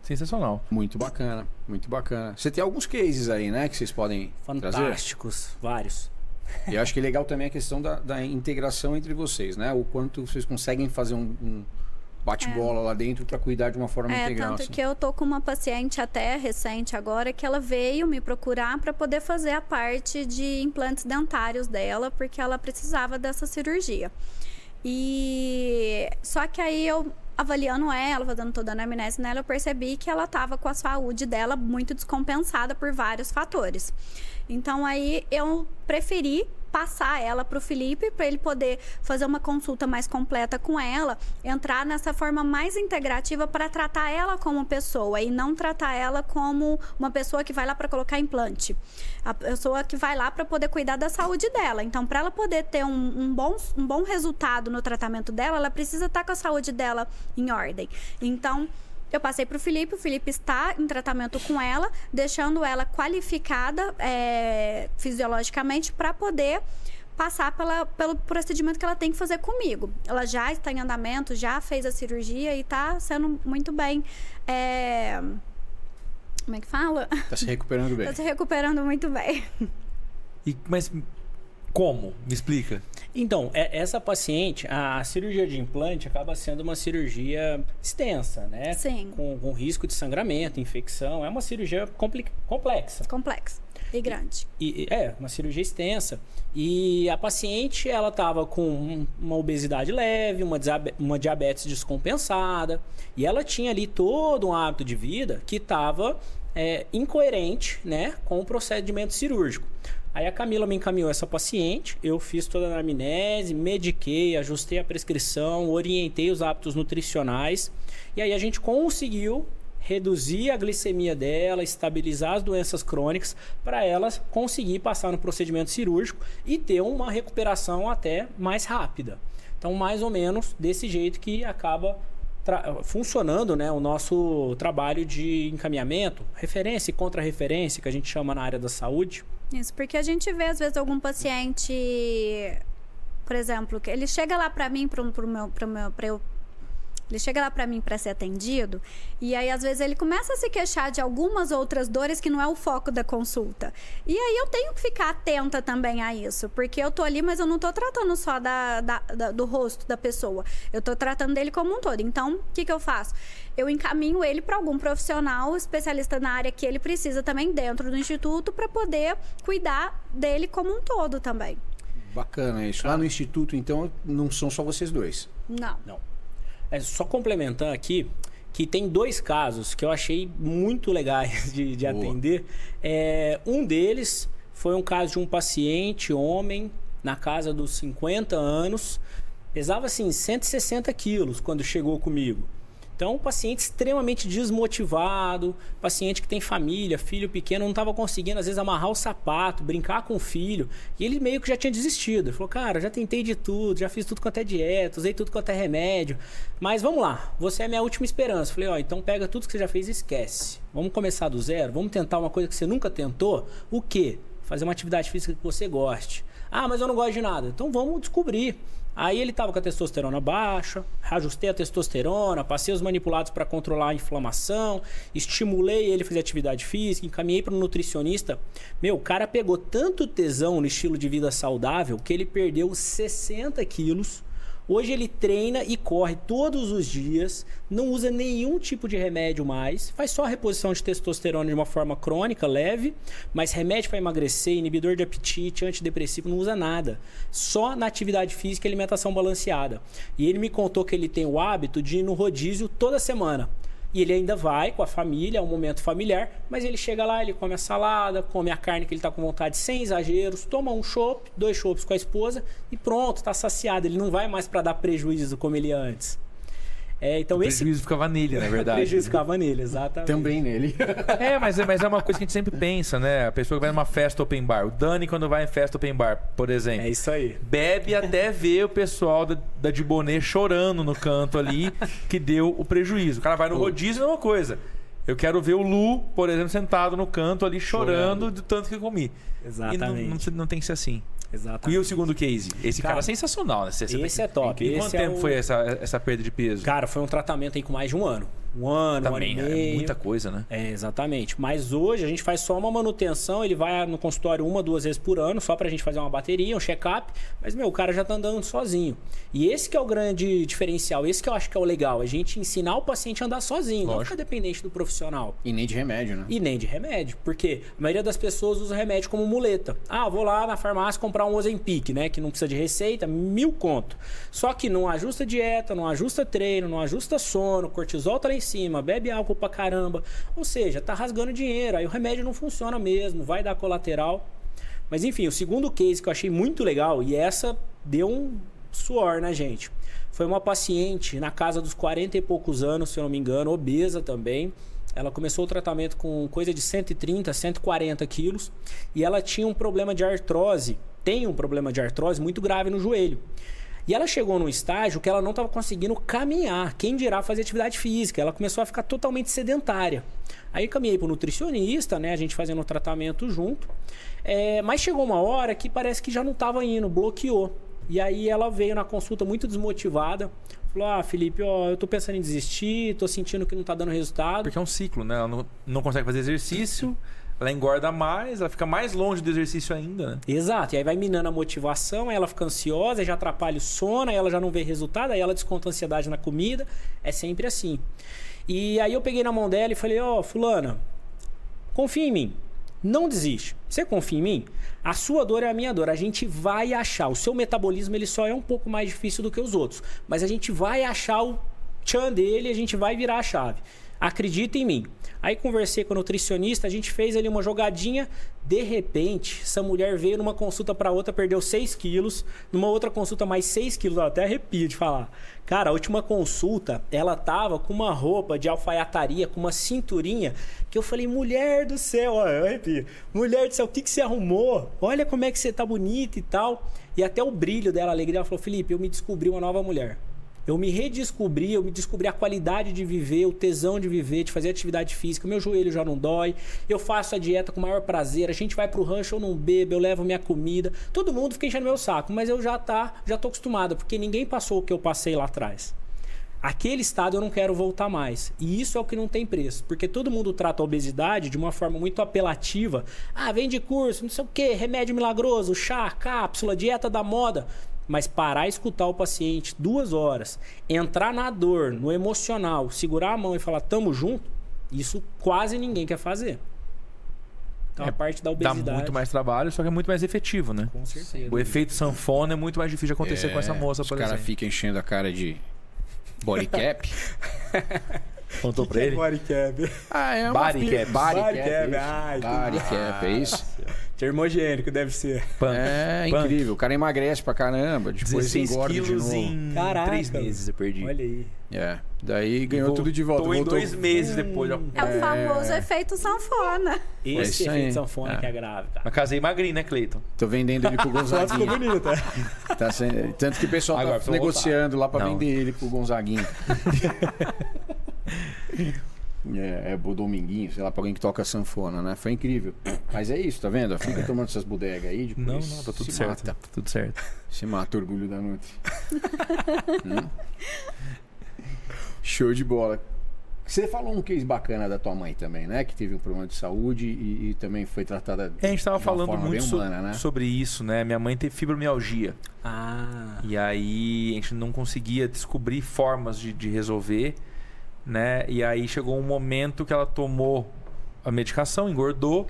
[SPEAKER 2] Sensacional.
[SPEAKER 1] Muito bacana, muito bacana. Você tem alguns cases aí, né, que vocês podem
[SPEAKER 3] Fantásticos,
[SPEAKER 1] trazer?
[SPEAKER 3] vários.
[SPEAKER 1] E eu acho que é legal também a questão da, da integração entre vocês, né? O quanto vocês conseguem fazer um, um bate-bola é. lá dentro para cuidar de uma forma
[SPEAKER 4] é,
[SPEAKER 1] integral.
[SPEAKER 4] Tanto
[SPEAKER 1] assim.
[SPEAKER 4] que eu tô com uma paciente até recente agora que ela veio me procurar para poder fazer a parte de implantes dentários dela, porque ela precisava dessa cirurgia. E só que aí eu avaliando ela, fazendo toda a anamnese nela, eu percebi que ela estava com a saúde dela muito descompensada por vários fatores. Então aí eu preferi passar ela para o Felipe para ele poder fazer uma consulta mais completa com ela, entrar nessa forma mais integrativa para tratar ela como pessoa e não tratar ela como uma pessoa que vai lá para colocar implante. A pessoa que vai lá para poder cuidar da saúde dela. Então, para ela poder ter um, um, bom, um bom resultado no tratamento dela, ela precisa estar tá com a saúde dela em ordem. Então, eu passei para o Felipe, o Felipe está em tratamento com ela, deixando ela qualificada é, fisiologicamente para poder passar pela, pelo procedimento que ela tem que fazer comigo. Ela já está em andamento, já fez a cirurgia e está sendo muito bem. É... Como é que fala?
[SPEAKER 1] Está se recuperando bem.
[SPEAKER 4] Está se recuperando muito bem.
[SPEAKER 2] E, mas como? Me explica.
[SPEAKER 3] Então, é, essa paciente, a cirurgia de implante acaba sendo uma cirurgia extensa, né?
[SPEAKER 4] Sim.
[SPEAKER 3] Com, com risco de sangramento, infecção. É uma cirurgia complexa.
[SPEAKER 4] Complexa e grande.
[SPEAKER 3] E, é, uma cirurgia extensa. E a paciente, ela estava com uma obesidade leve, uma, uma diabetes descompensada. E ela tinha ali todo um hábito de vida que estava é, incoerente né, com o procedimento cirúrgico. Aí a Camila me encaminhou essa paciente, eu fiz toda a anamnese, mediquei, ajustei a prescrição, orientei os hábitos nutricionais. E aí a gente conseguiu reduzir a glicemia dela, estabilizar as doenças crônicas para ela conseguir passar no procedimento cirúrgico e ter uma recuperação até mais rápida. Então, mais ou menos desse jeito que acaba funcionando né, o nosso trabalho de encaminhamento, referência e contra-referência, que a gente chama na área da saúde.
[SPEAKER 4] Isso, porque a gente vê às vezes algum paciente, por exemplo, que ele chega lá para mim, para meu, meu, eu ele chega lá para mim para ser atendido e aí às vezes ele começa a se queixar de algumas outras dores que não é o foco da consulta. E aí eu tenho que ficar atenta também a isso, porque eu tô ali, mas eu não tô tratando só da, da, da do rosto da pessoa. Eu tô tratando dele como um todo. Então, o que que eu faço? Eu encaminho ele para algum profissional especialista na área que ele precisa também dentro do instituto para poder cuidar dele como um todo também.
[SPEAKER 1] Bacana isso. Lá no instituto, então, não são só vocês dois.
[SPEAKER 4] Não.
[SPEAKER 3] Não. É só complementando aqui que tem dois casos que eu achei muito legais de, de atender. É, um deles foi um caso de um paciente, homem, na casa dos 50 anos, pesava assim 160 quilos quando chegou comigo. Então, paciente extremamente desmotivado, paciente que tem família, filho pequeno, não estava conseguindo, às vezes, amarrar o sapato, brincar com o filho. E ele meio que já tinha desistido. Ele falou, cara, já tentei de tudo, já fiz tudo quanto é dieta, usei tudo quanto é remédio. Mas vamos lá, você é minha última esperança. falei, ó, então pega tudo que você já fez e esquece. Vamos começar do zero, vamos tentar uma coisa que você nunca tentou. O quê? Fazer uma atividade física que você goste. Ah, mas eu não gosto de nada. Então vamos descobrir. Aí ele estava com a testosterona baixa, ajustei a testosterona, passei os manipulados para controlar a inflamação, estimulei ele a fazer atividade física, encaminhei para um nutricionista. Meu, o cara pegou tanto tesão no estilo de vida saudável que ele perdeu 60 quilos Hoje ele treina e corre todos os dias, não usa nenhum tipo de remédio mais, faz só a reposição de testosterona de uma forma crônica, leve, mas remédio para emagrecer, inibidor de apetite, antidepressivo, não usa nada. Só na atividade física e alimentação balanceada. E ele me contou que ele tem o hábito de ir no rodízio toda semana. E ele ainda vai com a família, é um momento familiar, mas ele chega lá, ele come a salada, come a carne que ele tá com vontade, sem exageros, toma um chopp, dois chopps com a esposa e pronto, tá saciado. Ele não vai mais para dar prejuízo como ele ia antes. É, então
[SPEAKER 2] o
[SPEAKER 3] esse
[SPEAKER 2] prejuízo ficava nele, na verdade.
[SPEAKER 3] o prejuízo ficava nele, exatamente.
[SPEAKER 1] Também nele.
[SPEAKER 2] É, mas, é- mas é uma coisa que a gente sempre pensa, né? A pessoa que vai numa festa open bar. O Dani, quando vai em festa open bar, por exemplo.
[SPEAKER 3] É isso aí.
[SPEAKER 2] Bebe até ver o pessoal da, da Dibonê chorando no canto ali que deu o prejuízo. O cara vai no rodízio é uma coisa. Eu quero ver o Lu, por exemplo, sentado no canto ali chorando, do tanto que eu comi. E não,
[SPEAKER 3] Exatamente.
[SPEAKER 2] não, não tem que ser assim.
[SPEAKER 3] Exatamente.
[SPEAKER 2] E o segundo case? Esse cara,
[SPEAKER 3] Cara,
[SPEAKER 2] é sensacional, né? Você-
[SPEAKER 3] esse é top.
[SPEAKER 2] Em, em quanto
[SPEAKER 3] Esse é
[SPEAKER 2] tempo
[SPEAKER 3] o-
[SPEAKER 2] foi essa, essa perda de peso?
[SPEAKER 3] Cara, foi um tratamento aí com mais de um ano. Um ano,
[SPEAKER 2] Também,
[SPEAKER 3] um ano e
[SPEAKER 2] é
[SPEAKER 3] meio.
[SPEAKER 2] muita coisa, né?
[SPEAKER 3] É, exatamente. Mas hoje a gente faz só uma manutenção, ele vai no consultório uma, duas vezes por ano, só pra gente fazer uma bateria, um check-up. Mas, meu, o cara já tá andando sozinho. E esse que é o grande diferencial, esse que eu acho que é o legal, a gente ensinar o paciente a andar sozinho, não
[SPEAKER 2] Lógico.
[SPEAKER 3] ficar dependente do profissional.
[SPEAKER 1] E nem de remédio, né?
[SPEAKER 3] E nem de remédio, porque a maioria das pessoas usa remédio como muleta. Ah, vou lá na farmácia comprar um Ozempic, né? Que não precisa de receita, mil conto. Só que não ajusta dieta, não ajusta treino, não ajusta sono, cortisol tá lá em cima, bebe álcool pra caramba. Ou seja, tá rasgando dinheiro, aí o remédio não funciona mesmo, vai dar colateral. Mas enfim, o segundo case que eu achei muito legal, e essa deu um suor na gente. Foi uma paciente na casa dos 40 e poucos anos, se eu não me engano, obesa também. Ela começou o tratamento com coisa de 130, 140 quilos. E ela tinha um problema de artrose, tem um problema de artrose muito grave no joelho. E ela chegou num estágio que ela não estava conseguindo caminhar, quem dirá fazer atividade física. Ela começou a ficar totalmente sedentária. Aí caminhei para o nutricionista, né? A gente fazendo o tratamento junto. É, mas chegou uma hora que parece que já não estava indo, bloqueou. E aí ela veio na consulta muito desmotivada. Falou: Ah, Felipe, ó, eu tô pensando em desistir, tô sentindo que não tá dando resultado.
[SPEAKER 2] Porque é um ciclo, né? Ela não, não consegue fazer exercício, ela engorda mais, ela fica mais longe do exercício ainda, né?
[SPEAKER 3] Exato, e aí vai minando a motivação, aí ela fica ansiosa, já atrapalha o sono, aí ela já não vê resultado, aí ela desconta a ansiedade na comida. É sempre assim. E aí eu peguei na mão dela e falei: Ó, Fulana, confia em mim. Não desiste. Você confia em mim? A sua dor é a minha dor. A gente vai achar. O seu metabolismo ele só é um pouco mais difícil do que os outros. Mas a gente vai achar o tchan dele a gente vai virar a chave. Acredita em mim. Aí conversei com o nutricionista, a gente fez ali uma jogadinha. De repente, essa mulher veio numa consulta para outra, perdeu 6 quilos. Numa outra consulta, mais 6 quilos. Eu até arrepio de falar. Cara, a última consulta, ela tava com uma roupa de alfaiataria, com uma cinturinha, que eu falei, mulher do céu, ó, eu arrepio. Mulher do céu, o que, que você arrumou? Olha como é que você tá bonita e tal. E até o brilho dela, a alegria, ela falou, Felipe, eu me descobri uma nova mulher. Eu me redescobri, eu me descobri a qualidade de viver, o tesão de viver, de fazer atividade física. Meu joelho já não dói. Eu faço a dieta com o maior prazer. A gente vai pro rancho, eu não bebo, eu levo minha comida. Todo mundo fica enchendo meu saco, mas eu já tá, já tô acostumado, porque ninguém passou o que eu passei lá atrás. Aquele estado eu não quero voltar mais. E isso é o que não tem preço. Porque todo mundo trata a obesidade de uma forma muito apelativa. Ah, vende curso, não sei o quê, remédio milagroso, chá, cápsula, dieta da moda. Mas parar e escutar o paciente duas horas, entrar na dor, no emocional, segurar a mão e falar tamo junto, isso quase ninguém quer fazer. Então
[SPEAKER 2] É,
[SPEAKER 3] a parte da
[SPEAKER 2] Dá
[SPEAKER 3] obesidade.
[SPEAKER 2] muito mais trabalho, só que é muito mais efetivo, né?
[SPEAKER 3] Com certeza.
[SPEAKER 2] O efeito sanfona é muito mais difícil de acontecer com essa moça,
[SPEAKER 1] Os
[SPEAKER 2] por
[SPEAKER 1] caras
[SPEAKER 2] exemplo.
[SPEAKER 1] ficam enchendo a cara de body cap.
[SPEAKER 2] Contou pra ele?
[SPEAKER 3] Body cap.
[SPEAKER 1] Ah, é
[SPEAKER 2] Body
[SPEAKER 1] fi-
[SPEAKER 2] cap.
[SPEAKER 1] Body
[SPEAKER 3] Body
[SPEAKER 1] cap.
[SPEAKER 3] ai,
[SPEAKER 1] Body
[SPEAKER 3] que
[SPEAKER 1] cap, é isso?
[SPEAKER 3] Termogênico deve ser.
[SPEAKER 2] Punk.
[SPEAKER 1] É
[SPEAKER 2] Punk.
[SPEAKER 1] incrível. O cara emagrece pra caramba, depois
[SPEAKER 2] 16
[SPEAKER 1] engorda de novo.
[SPEAKER 2] em
[SPEAKER 3] Caraca.
[SPEAKER 2] 3 meses eu perdi.
[SPEAKER 3] Olha aí.
[SPEAKER 1] É. Daí ganhou
[SPEAKER 2] Voltou
[SPEAKER 1] tudo de volta.
[SPEAKER 2] em
[SPEAKER 1] Voltou...
[SPEAKER 2] dois meses depois.
[SPEAKER 4] É o famoso efeito sanfona.
[SPEAKER 3] Esse
[SPEAKER 1] isso
[SPEAKER 3] efeito
[SPEAKER 1] aí.
[SPEAKER 3] sanfona
[SPEAKER 1] É.
[SPEAKER 3] que é grave, cara.
[SPEAKER 2] Mas casei magrinho, né, Cleiton?
[SPEAKER 1] Tô vendendo ele pro Gonzaguinha.
[SPEAKER 3] bonita.
[SPEAKER 1] Tá sendo- Tanto que o pessoal
[SPEAKER 2] Agora,
[SPEAKER 1] tá negociando lá pra
[SPEAKER 2] Não.
[SPEAKER 1] vender ele pro Gonzaguinha. É, é Dominguinho, sei lá, pra alguém que toca sanfona, né? Foi incrível. Mas é isso, tá vendo? Fica tomando essas bodegas aí, depois
[SPEAKER 2] Não, não, tá tudo
[SPEAKER 1] se
[SPEAKER 2] certo.
[SPEAKER 1] mata.
[SPEAKER 2] Tá tudo certo.
[SPEAKER 1] Se mata, orgulho da Nutri. Hum? Show de bola. Você falou um case bacana da tua mãe também, né? Que teve um problema de saúde e, e também foi tratada
[SPEAKER 2] É, a gente tava
[SPEAKER 1] de uma
[SPEAKER 2] falando
[SPEAKER 1] forma
[SPEAKER 2] muito
[SPEAKER 1] bem
[SPEAKER 2] so-
[SPEAKER 1] humana, né?
[SPEAKER 2] sobre isso, né? Minha mãe teve fibromialgia.
[SPEAKER 3] Ah.
[SPEAKER 2] E aí a gente não conseguia descobrir formas de, de resolver, né? E aí chegou um momento que ela tomou a medicação, engordou,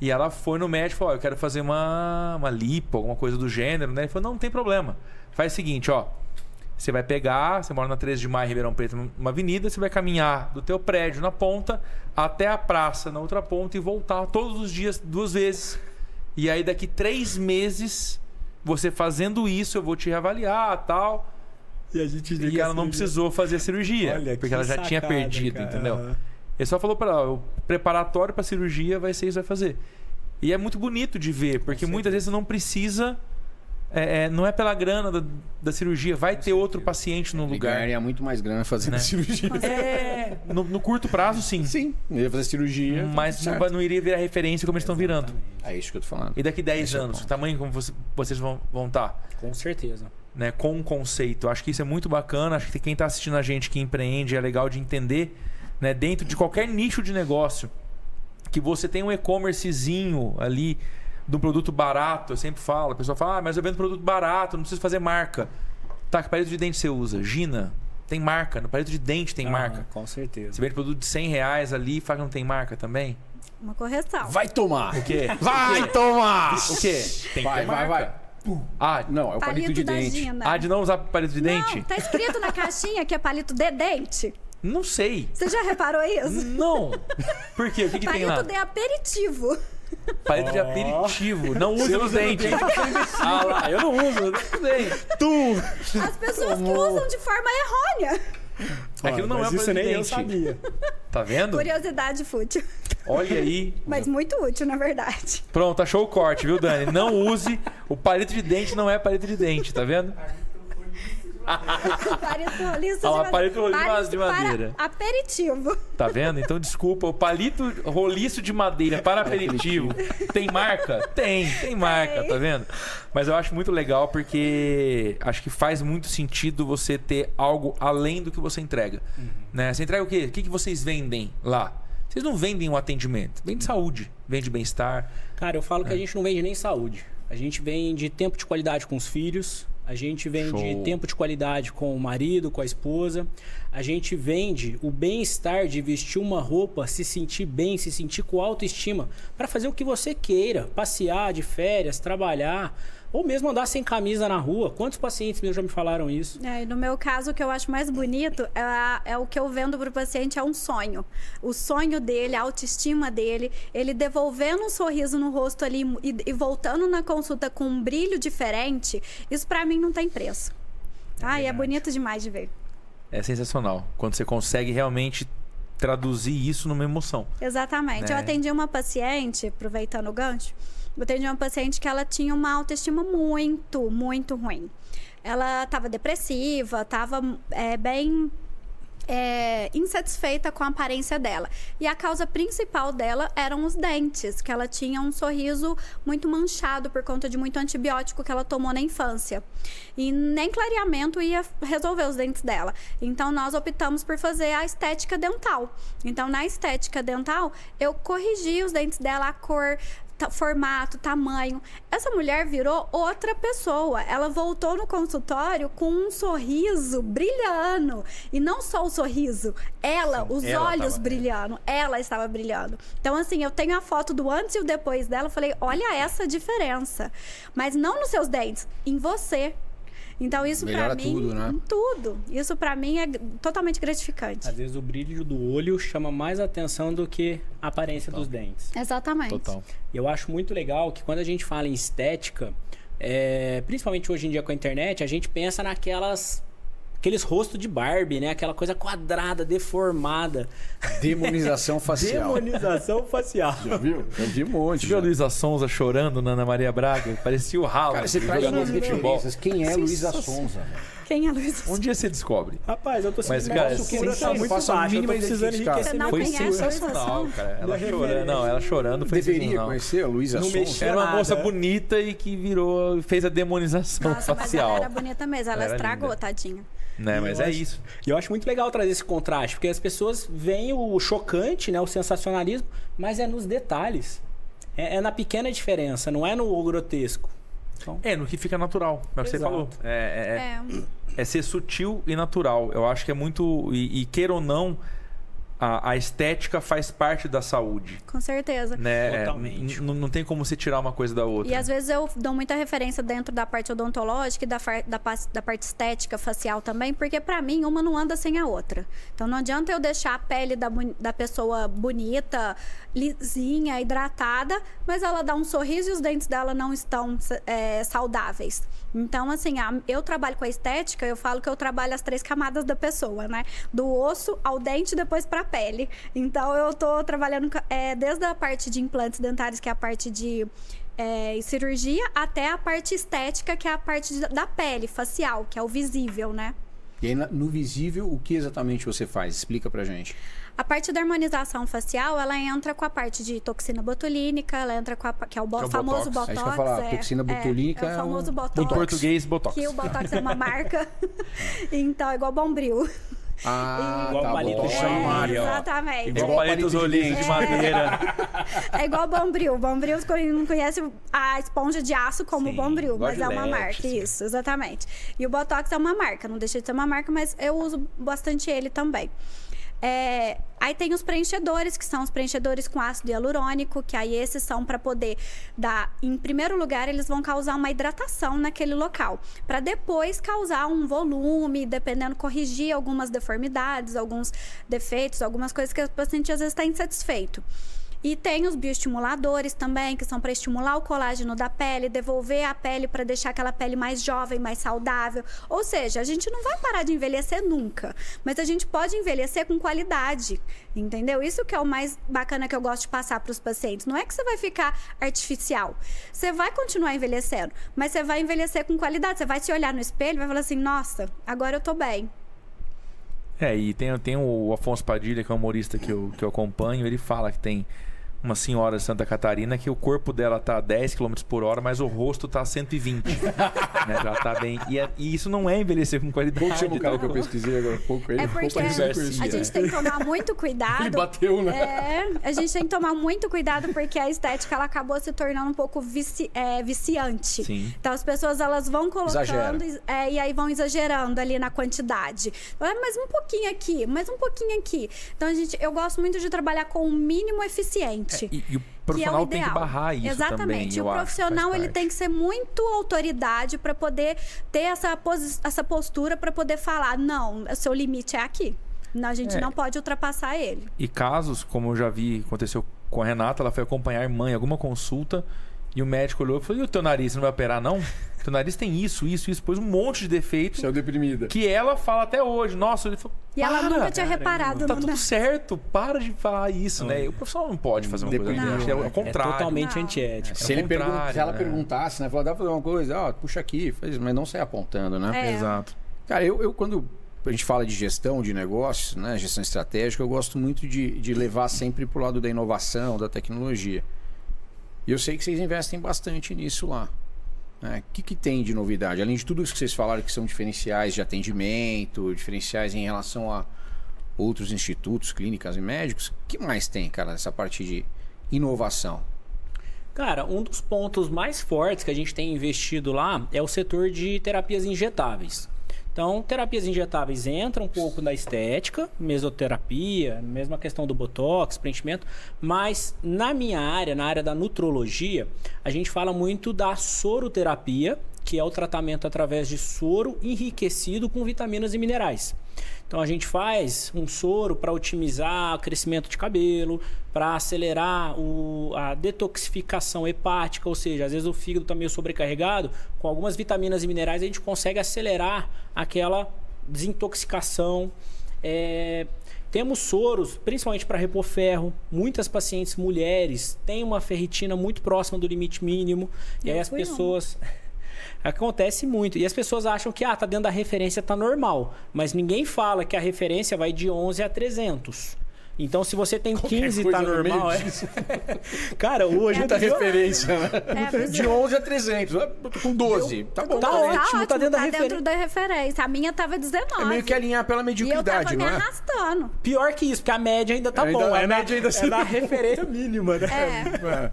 [SPEAKER 2] e ela foi no médico e falou: ó, eu quero fazer uma, uma lipo, alguma coisa do gênero, né? Ele falou: não, não tem problema. Faz o seguinte, ó. Você vai pegar, você mora na 13 de maio, Ribeirão Preto, numa avenida, você vai caminhar do teu prédio na ponta até a praça na outra ponta e voltar todos os dias, duas vezes. E aí daqui três meses, você fazendo isso, eu vou te reavaliar tal.
[SPEAKER 3] E a gente
[SPEAKER 2] E ela não precisou fazer a cirurgia,
[SPEAKER 3] Olha,
[SPEAKER 2] porque
[SPEAKER 3] que
[SPEAKER 2] ela já tinha
[SPEAKER 3] sacada,
[SPEAKER 2] perdido,
[SPEAKER 3] cara.
[SPEAKER 2] entendeu? Ele só falou para ela, o preparatório para cirurgia vai ser isso que vai fazer. E é muito bonito de ver, porque muitas vezes você não precisa. é, é, não é pela grana da, da cirurgia, vai ter outro paciente no
[SPEAKER 1] Ele
[SPEAKER 2] lugar.
[SPEAKER 1] ganharia muito mais grana fazendo
[SPEAKER 2] Né?
[SPEAKER 1] cirurgia.
[SPEAKER 2] É, no, no curto prazo, sim.
[SPEAKER 1] Sim, ele ia fazer cirurgia.
[SPEAKER 2] Mas não, não iria virar referência como eles estão virando.
[SPEAKER 1] É isso que eu tô falando.
[SPEAKER 2] E daqui 10
[SPEAKER 1] Esse é
[SPEAKER 2] anos,
[SPEAKER 1] ponto.
[SPEAKER 2] o tamanho como você- vocês vão vão estar?
[SPEAKER 3] Com certeza.
[SPEAKER 2] Né, com um conceito. Acho que isso é muito bacana. Acho que quem está assistindo a gente que empreende é legal de entender, né, dentro de qualquer nicho de negócio, que você tem um e-commercezinho ali do produto barato. Eu sempre falo, a pessoa fala, ah, mas eu vendo produto barato, não preciso fazer marca. Tá, que palito de dente você usa? Gina, tem marca. No palito de dente tem
[SPEAKER 3] Ah,
[SPEAKER 2] marca.
[SPEAKER 3] Com certeza.
[SPEAKER 2] Você vende produto de 100 reais ali e fala que não tem marca também?
[SPEAKER 4] Uma correção.
[SPEAKER 1] Vai tomar!
[SPEAKER 2] O quê?
[SPEAKER 1] Vai tomar!
[SPEAKER 2] O quê? Tem que
[SPEAKER 1] Vai,
[SPEAKER 2] ter
[SPEAKER 1] vai, vai.
[SPEAKER 2] Ah,
[SPEAKER 1] Não, é o palito,
[SPEAKER 4] palito
[SPEAKER 1] de
[SPEAKER 4] da
[SPEAKER 1] dente.
[SPEAKER 4] Gina.
[SPEAKER 2] ah, de não usar palito de dente?
[SPEAKER 4] Não, tá escrito na caixinha que é palito de dente.
[SPEAKER 2] Não sei.
[SPEAKER 4] Você já reparou isso?
[SPEAKER 2] Não. Por quê? O que, que tem lá?
[SPEAKER 4] palito de aperitivo.
[SPEAKER 2] Palito de aperitivo. Não use nos dentes. ah lá, eu não uso. Eu não usei.
[SPEAKER 3] Tu!
[SPEAKER 4] As pessoas que usam de forma errônea.
[SPEAKER 2] Aquilo não
[SPEAKER 3] Mas
[SPEAKER 2] é um
[SPEAKER 3] isso
[SPEAKER 2] de
[SPEAKER 3] nem eu
[SPEAKER 2] dente.
[SPEAKER 3] sabia.
[SPEAKER 2] Tá vendo?
[SPEAKER 4] Curiosidade fútil.
[SPEAKER 2] Olha aí.
[SPEAKER 4] Mas muito útil, na verdade.
[SPEAKER 2] Pronto, achou o corte, viu, Dani? Não use. O palito de dente não é palito de dente, tá vendo?
[SPEAKER 4] Palito roliço
[SPEAKER 2] Ah
[SPEAKER 4] de,
[SPEAKER 2] palito roliço
[SPEAKER 4] palito
[SPEAKER 2] de
[SPEAKER 4] para
[SPEAKER 2] madeira.
[SPEAKER 4] Aperitivo.
[SPEAKER 2] Tá vendo? Então, desculpa. O palito roliço de madeira para aperitivo tem marca? Tem, tem marca, tá vendo? Mas eu acho muito legal porque acho que faz muito sentido você ter algo além do que você entrega. Né? Você entrega o quê? O que, que vocês vendem lá? Vocês não vendem um atendimento, vende saúde, vende bem-estar.
[SPEAKER 3] Cara, eu falo
[SPEAKER 2] É.
[SPEAKER 3] que a gente não vende nem saúde. A gente vende tempo de qualidade com os filhos. A gente vende
[SPEAKER 2] Show.
[SPEAKER 3] tempo de qualidade com o marido, com a esposa. A gente vende o bem-estar de vestir uma roupa, se sentir bem, se sentir com autoestima, para fazer o que você queira, passear de férias, trabalhar, ou mesmo andar sem camisa na rua. Quantos pacientes meus já me falaram isso?
[SPEAKER 4] É, e no meu caso, o que eu acho mais bonito é, é o que eu vendo pro paciente é um sonho. O sonho dele, a autoestima dele, ele devolvendo um sorriso no rosto ali e, e voltando na consulta com um brilho diferente, isso pra mim não tem preço. Ai, é
[SPEAKER 3] verdade.
[SPEAKER 4] bonito demais de ver.
[SPEAKER 2] É sensacional. Quando você consegue realmente traduzir isso numa emoção.
[SPEAKER 4] Exatamente.
[SPEAKER 2] Né?
[SPEAKER 4] Eu atendi uma paciente, aproveitando o gancho, eu atendi uma paciente que ela tinha uma autoestima muito, muito ruim. Ela estava depressiva, estava bem é, insatisfeita com a aparência dela. E a causa principal dela eram os dentes, que ela tinha um sorriso muito manchado por conta de muito antibiótico que ela tomou na infância. E nem clareamento ia resolver os dentes dela. Então nós optamos por fazer a estética dental. Então na estética dental, eu corrigi os dentes dela, a cor, formato, tamanho. Essa mulher virou outra pessoa. Ela voltou no consultório com um sorriso brilhando. E não só o sorriso, ela, os
[SPEAKER 2] ela
[SPEAKER 4] olhos
[SPEAKER 2] tava-
[SPEAKER 4] brilhando. Ela estava brilhando. Então, assim, eu tenho a foto do antes e o depois dela. Eu falei, olha essa diferença. Mas não nos seus dentes, em você. Então, isso pra
[SPEAKER 1] Melhora
[SPEAKER 4] mim.
[SPEAKER 1] tudo, né?
[SPEAKER 4] Tudo. Isso pra mim é totalmente gratificante.
[SPEAKER 3] Às vezes o brilho do olho chama mais atenção do que a aparência dos dentes.
[SPEAKER 4] Exatamente.
[SPEAKER 2] Total.
[SPEAKER 3] E eu acho muito legal que quando a gente fala em estética, é, principalmente hoje em dia com a internet, a gente pensa naquelas. Aqueles rostos de Barbie, né? Aquela coisa quadrada, deformada.
[SPEAKER 1] Demonização facial.
[SPEAKER 3] Demonização facial.
[SPEAKER 1] Já viu? Eu vi um monte.
[SPEAKER 2] Você viu a. Luísa Sonza chorando na Ana Maria Braga? Parecia o ralo.
[SPEAKER 1] Cara, você traz
[SPEAKER 2] jogador
[SPEAKER 1] umas
[SPEAKER 2] de futebol.
[SPEAKER 1] referências. Quem é Luísa Sonza? mano?
[SPEAKER 4] Quem é Luiz?
[SPEAKER 2] Um dia você descobre.
[SPEAKER 3] Rapaz, eu tô
[SPEAKER 2] Mas,
[SPEAKER 3] sentindo
[SPEAKER 2] cara,
[SPEAKER 3] uma procura
[SPEAKER 2] sensacional.
[SPEAKER 3] tá muito
[SPEAKER 1] Faça a mínima
[SPEAKER 3] precisando.
[SPEAKER 4] Você
[SPEAKER 3] enriquecer
[SPEAKER 2] Foi
[SPEAKER 4] Luísa
[SPEAKER 2] sensacional,
[SPEAKER 4] Sonza?
[SPEAKER 2] cara. Ela chorando. Não, ela chorando foi
[SPEAKER 1] Deveria
[SPEAKER 2] sensacional.
[SPEAKER 1] conhecer a Luísa Sonza.
[SPEAKER 2] Era uma moça bonita e que virou, fez a demonização
[SPEAKER 4] Nossa, mas
[SPEAKER 2] facial.
[SPEAKER 4] ela era bonita mesmo. Ela estragou,
[SPEAKER 2] linda.
[SPEAKER 4] tadinha.
[SPEAKER 2] Né, mas é
[SPEAKER 3] acho-
[SPEAKER 2] isso.
[SPEAKER 3] E eu acho muito legal trazer esse contraste, porque as pessoas veem o chocante, né, o sensacionalismo, mas é nos detalhes. É, é na pequena diferença, não é no grotesco. Então,
[SPEAKER 2] É, no que fica natural. É o que você falou. É, é- é-
[SPEAKER 4] É,
[SPEAKER 2] é ser sutil e natural. Eu acho que é muito. E, e queira ou não, a, a estética faz parte da saúde.
[SPEAKER 4] Com certeza.
[SPEAKER 2] Né?
[SPEAKER 3] Totalmente.
[SPEAKER 2] Não tem como você tirar uma coisa da outra.
[SPEAKER 4] E às vezes eu dou muita referência dentro da parte odontológica e da, da, da parte estética facial também, porque pra mim uma não anda sem a outra. Então não adianta eu deixar a pele da, da pessoa bonita, lisinha, hidratada, mas ela dá um sorriso e os dentes dela não estão é, saudáveis. Então, assim, a- eu trabalho com a estética, eu falo que eu trabalho as três camadas da pessoa, né? Do osso ao dente depois pra pele. Então, eu tô trabalhando é, desde a parte de implantes dentários, que é a parte de é, cirurgia, até a parte estética, que é a parte de- da pele, facial, que é o visível, né?
[SPEAKER 1] E aí, no visível, o que exatamente você faz? Explica pra gente.
[SPEAKER 4] A parte da harmonização facial, ela entra com a parte de toxina botulínica, ela entra com a que é o bo-
[SPEAKER 2] Que é o
[SPEAKER 4] famoso
[SPEAKER 2] Botox.
[SPEAKER 4] botox.
[SPEAKER 1] É eu ia falar,
[SPEAKER 4] é,
[SPEAKER 1] toxina botulínica
[SPEAKER 4] é,
[SPEAKER 1] é
[SPEAKER 4] o famoso
[SPEAKER 1] um-
[SPEAKER 4] botox.
[SPEAKER 2] Em português, Botox.
[SPEAKER 4] Que o botox é uma marca. então, é igual bombril.
[SPEAKER 1] Ah,
[SPEAKER 3] Igual
[SPEAKER 1] tá
[SPEAKER 3] palito
[SPEAKER 1] bom.
[SPEAKER 3] chama,
[SPEAKER 4] É, exatamente.
[SPEAKER 2] Igual
[SPEAKER 1] Igual
[SPEAKER 2] palitos
[SPEAKER 1] palito de
[SPEAKER 2] olhinhos de madeira.
[SPEAKER 4] É igual bombril. Bombril não conhece a esponja de aço como
[SPEAKER 3] Sim,
[SPEAKER 4] bombril, mas é uma
[SPEAKER 3] Gillette,
[SPEAKER 4] marca.
[SPEAKER 3] assim.
[SPEAKER 4] Isso, exatamente. E o Botox é uma marca, não deixa de ser uma marca, mas eu uso bastante ele também. É, aí tem os preenchedores, que são os preenchedores com ácido hialurônico, que aí esses são para poder dar, em primeiro lugar, eles vão causar uma hidratação naquele local, para depois causar um volume, dependendo corrigir algumas deformidades, alguns defeitos, algumas coisas que o paciente às vezes está insatisfeito. E tem os bioestimuladores também, que são para estimular o colágeno da pele, devolver a pele para deixar aquela pele mais jovem, mais saudável. Ou seja, a gente não vai parar de envelhecer nunca, mas a gente pode envelhecer com qualidade, entendeu? Isso que é o mais bacana que eu gosto de passar para os pacientes. Não é que você vai ficar artificial. Você vai continuar envelhecendo, mas você vai envelhecer com qualidade. Você vai se olhar no espelho e vai falar assim: nossa, agora eu tô bem.
[SPEAKER 2] É, e tem, tem o Afonso Padilha, que é um humorista que eu, que eu acompanho, ele fala que tem uma senhora de Santa Catarina que o corpo dela tá a 10 km por hora, mas o rosto tá a 120. né? Já tá bem. E, é- e isso não é envelhecer com qualidade.
[SPEAKER 1] Como chama o cara
[SPEAKER 2] tá?
[SPEAKER 1] que eu pesquisei agora há pouco? Ele
[SPEAKER 4] É porque a gente tem que tomar muito cuidado.
[SPEAKER 1] Ele bateu, né?
[SPEAKER 4] É, a gente tem que tomar muito cuidado porque a estética ela acabou se tornando um pouco vici- é, viciante.
[SPEAKER 2] Sim.
[SPEAKER 4] Então as pessoas elas vão colocando é, e aí vão exagerando ali na quantidade. Ah, mais um pouquinho aqui, mais um pouquinho aqui. Então a gente, eu gosto muito de trabalhar com o mínimo eficiente.
[SPEAKER 2] E, e o
[SPEAKER 4] que é o
[SPEAKER 2] profissional tem que barrar isso
[SPEAKER 4] Exatamente.
[SPEAKER 2] também.
[SPEAKER 4] E o
[SPEAKER 2] acho,
[SPEAKER 4] profissional
[SPEAKER 2] faz
[SPEAKER 4] ele tem que ser muito autoridade para poder ter essa, essa postura para poder falar, não, o seu limite é aqui. Não, a gente
[SPEAKER 2] É.
[SPEAKER 4] não pode ultrapassar ele.
[SPEAKER 2] E casos, como eu já vi, aconteceu com a Renata, ela foi acompanhar a irmã em alguma consulta e o médico olhou e falou: e o teu nariz, você não vai operar, não? Teu nariz tem isso, isso, isso, pôs um monte de defeito
[SPEAKER 1] Seu deprimida.
[SPEAKER 2] que ela fala até hoje. Nossa, ele falou.
[SPEAKER 4] E ela
[SPEAKER 2] "Para,
[SPEAKER 4] nunca tinha reparado
[SPEAKER 2] Tá tudo certo, para de falar isso,
[SPEAKER 3] Não.
[SPEAKER 2] né? O profissional não pode fazer uma coisa dessa. É o
[SPEAKER 1] Não,
[SPEAKER 3] É
[SPEAKER 2] contrário.
[SPEAKER 3] totalmente
[SPEAKER 4] Não.
[SPEAKER 3] antiético.
[SPEAKER 1] Se,
[SPEAKER 2] É o
[SPEAKER 1] ele pergun-
[SPEAKER 2] contrário,
[SPEAKER 1] se ela
[SPEAKER 2] né?
[SPEAKER 1] perguntasse, né? Falar, dá pra fazer uma coisa? Ó, puxa aqui, faz, mas não sair apontando, né?
[SPEAKER 4] É.
[SPEAKER 2] Exato.
[SPEAKER 1] Cara, eu, eu quando a gente fala de gestão de negócios, né? Gestão estratégica, eu gosto muito de, de levar sempre pro lado da inovação, da tecnologia. E eu sei que vocês investem bastante nisso lá. Né? O que, que tem de novidade? Além de tudo isso que vocês falaram que são diferenciais de atendimento, diferenciais em relação a outros institutos, clínicas e médicos, que mais tem, cara, nessa parte de inovação?
[SPEAKER 3] Cara, um dos pontos mais fortes que a gente tem investido lá é o setor de terapias injetáveis. Então, terapias injetáveis entram um pouco na estética, mesoterapia, mesma questão do botox, preenchimento, mas na minha área, na área da nutrologia, a gente fala muito da soroterapia, que é o tratamento através de soro enriquecido com vitaminas e minerais. Então a gente faz um soro para otimizar o crescimento de cabelo, para acelerar o- a detoxificação hepática, ou seja, às vezes o fígado está meio sobrecarregado, com algumas vitaminas e minerais a gente consegue acelerar aquela desintoxicação. É, temos soros, principalmente para repor ferro. Muitas pacientes mulheres têm uma ferritina muito próxima do limite mínimo. E aí as
[SPEAKER 4] fui uma.
[SPEAKER 3] Acontece muito. E as pessoas acham que ah, tá dentro da referência, tá normal. Mas ninguém fala que a referência vai de 11 a 300. Então, se você tem 15 tá
[SPEAKER 1] coisa no meio
[SPEAKER 3] normal, é. Cara, hoje
[SPEAKER 1] Muita
[SPEAKER 3] em dia-
[SPEAKER 1] referência, né?
[SPEAKER 4] É,
[SPEAKER 1] De 11 a 300. Eu tô com 12. Tá bom.
[SPEAKER 3] Tá
[SPEAKER 1] tá bem.
[SPEAKER 3] ótimo, tá dentro da referência.
[SPEAKER 4] dentro da referência. A minha tava 19.
[SPEAKER 1] É meio que alinhar pela
[SPEAKER 4] e eu
[SPEAKER 1] mediocridade,
[SPEAKER 4] tava me
[SPEAKER 1] é?
[SPEAKER 4] arrastando.
[SPEAKER 3] Pior que isso, porque a média ainda tá
[SPEAKER 1] Ainda-
[SPEAKER 3] bom.
[SPEAKER 1] a
[SPEAKER 3] é na,
[SPEAKER 1] média ainda
[SPEAKER 3] é
[SPEAKER 1] se-
[SPEAKER 3] na referência mínima, né?
[SPEAKER 4] É.
[SPEAKER 1] É.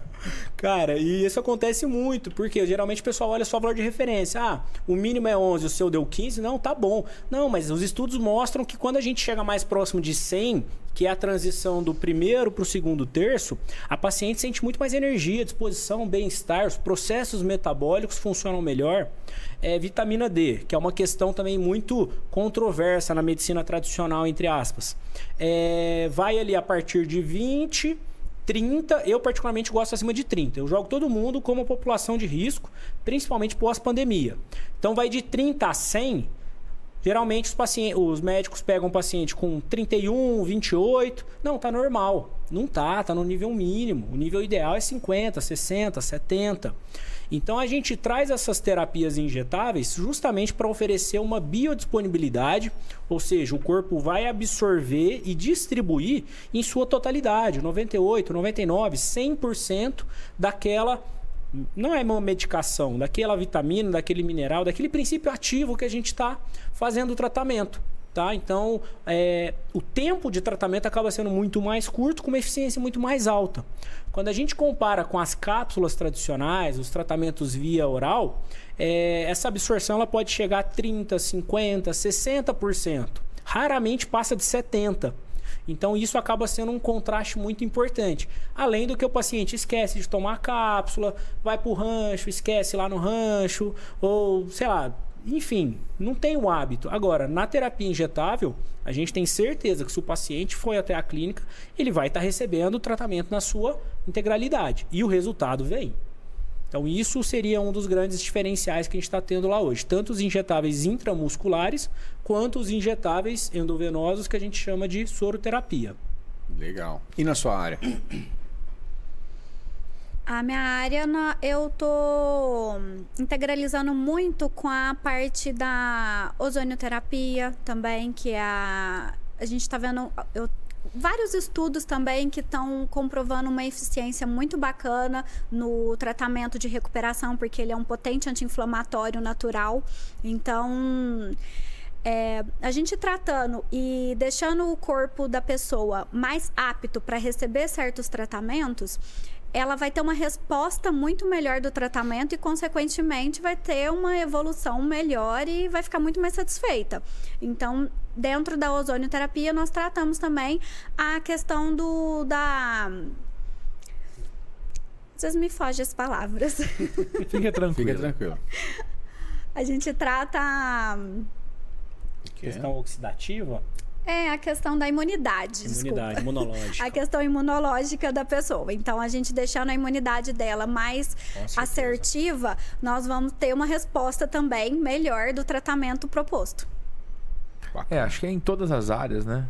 [SPEAKER 3] Cara, e isso acontece muito, porque geralmente o pessoal olha só o valor de referência. Ah, o mínimo é 11, o seu deu 15, não, tá bom. Não, mas os estudos mostram que quando a gente chega mais próximo de 100, que é a transição do primeiro para o segundo terço, a paciente sente muito mais energia, disposição, bem-estar, os processos metabólicos funcionam melhor. É, vitamina D, que é uma questão também muito controversa na medicina tradicional, entre aspas. É, vai ali a partir de 20 30, eu particularmente gosto acima de 30. Eu jogo todo mundo como população de risco, principalmente pós-pandemia. Então vai de 30 a 100. Geralmente os, pacientes, os médicos pegam um paciente com 31, 28. Não, tá normal. Não tá, tá no nível mínimo. O nível ideal é 50, 60, 70. Então a gente traz essas terapias injetáveis justamente para oferecer uma biodisponibilidade, ou seja, o corpo vai absorver e distribuir em sua totalidade, 98, 99, 100% daquela não é uma medicação, daquela vitamina, daquele mineral, daquele princípio ativo que a gente está fazendo o tratamento. Tá? Então, é, o tempo de tratamento acaba sendo muito mais curto, com uma eficiência muito mais alta. Quando a gente compara com as cápsulas tradicionais, os tratamentos via oral, é, essa absorção ela pode chegar a 30%, 50%, 60%. Raramente passa de 70%. Então isso acaba sendo um contraste muito importante. Além do que o paciente esquece de tomar a cápsula, vai para o rancho, esquece lá no rancho, ou sei lá, enfim, não tem o hábito. Agora, na terapia injetável, a gente tem certeza que se o paciente foi até a clínica, ele vai estar tá recebendo o tratamento na sua integralidade. E o resultado vem. Então, isso seria um dos grandes diferenciais que a gente está tendo lá hoje. Tanto os injetáveis intramusculares, quanto os injetáveis endovenosos, que a gente chama de soroterapia.
[SPEAKER 1] Legal. E na sua área?
[SPEAKER 4] A minha área, eu tô integralizando muito com a parte da ozonioterapia também, que é a, a gente está vendo eu, vários estudos também que estão comprovando uma eficiência muito bacana no tratamento de recuperação, porque ele é um potente anti-inflamatório natural. Então, é, a gente tratando e deixando o corpo da pessoa mais apto para receber certos tratamentos, ela vai ter uma resposta muito melhor do tratamento e, consequentemente, vai ter uma evolução melhor e vai ficar muito mais satisfeita. Então, dentro da ozonioterapia, nós tratamos também a questão do da vocês me fogem as palavras.
[SPEAKER 2] Fica tranquilo.
[SPEAKER 1] Fica tranquilo.
[SPEAKER 4] A gente trata.
[SPEAKER 3] Questão oxidativa?
[SPEAKER 4] É a questão da imunidade.
[SPEAKER 3] Imunidade, imunológica.
[SPEAKER 4] A questão imunológica da pessoa. Então, a gente deixando a imunidade dela mais assertiva, nós vamos ter uma resposta também melhor do tratamento proposto.
[SPEAKER 2] É, acho que é em todas as áreas, né?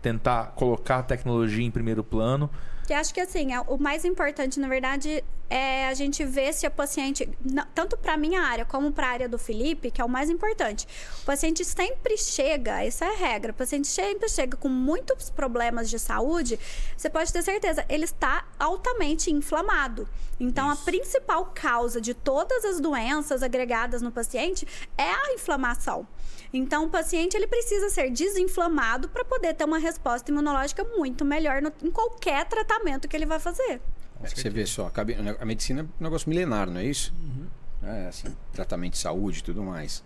[SPEAKER 2] Tentar colocar a tecnologia em primeiro plano
[SPEAKER 4] que acho que assim, é, o mais importante, na verdade, é a gente ver se a paciente, tanto para minha área como para a área do Felipe, que é o mais importante. O paciente sempre chega, essa é a regra, o paciente sempre chega com muitos problemas de saúde, você pode ter certeza, ele está altamente inflamado. Então, Isso. a principal causa de todas as doenças agregadas no paciente é a inflamação. Então, o paciente ele precisa ser desinflamado para poder ter uma resposta imunológica muito melhor no, em qualquer tratamento que ele vai fazer.
[SPEAKER 1] É, você vê só, a medicina é um negócio milenar, não é isso? Uhum. É, assim, tratamento de saúde e tudo mais.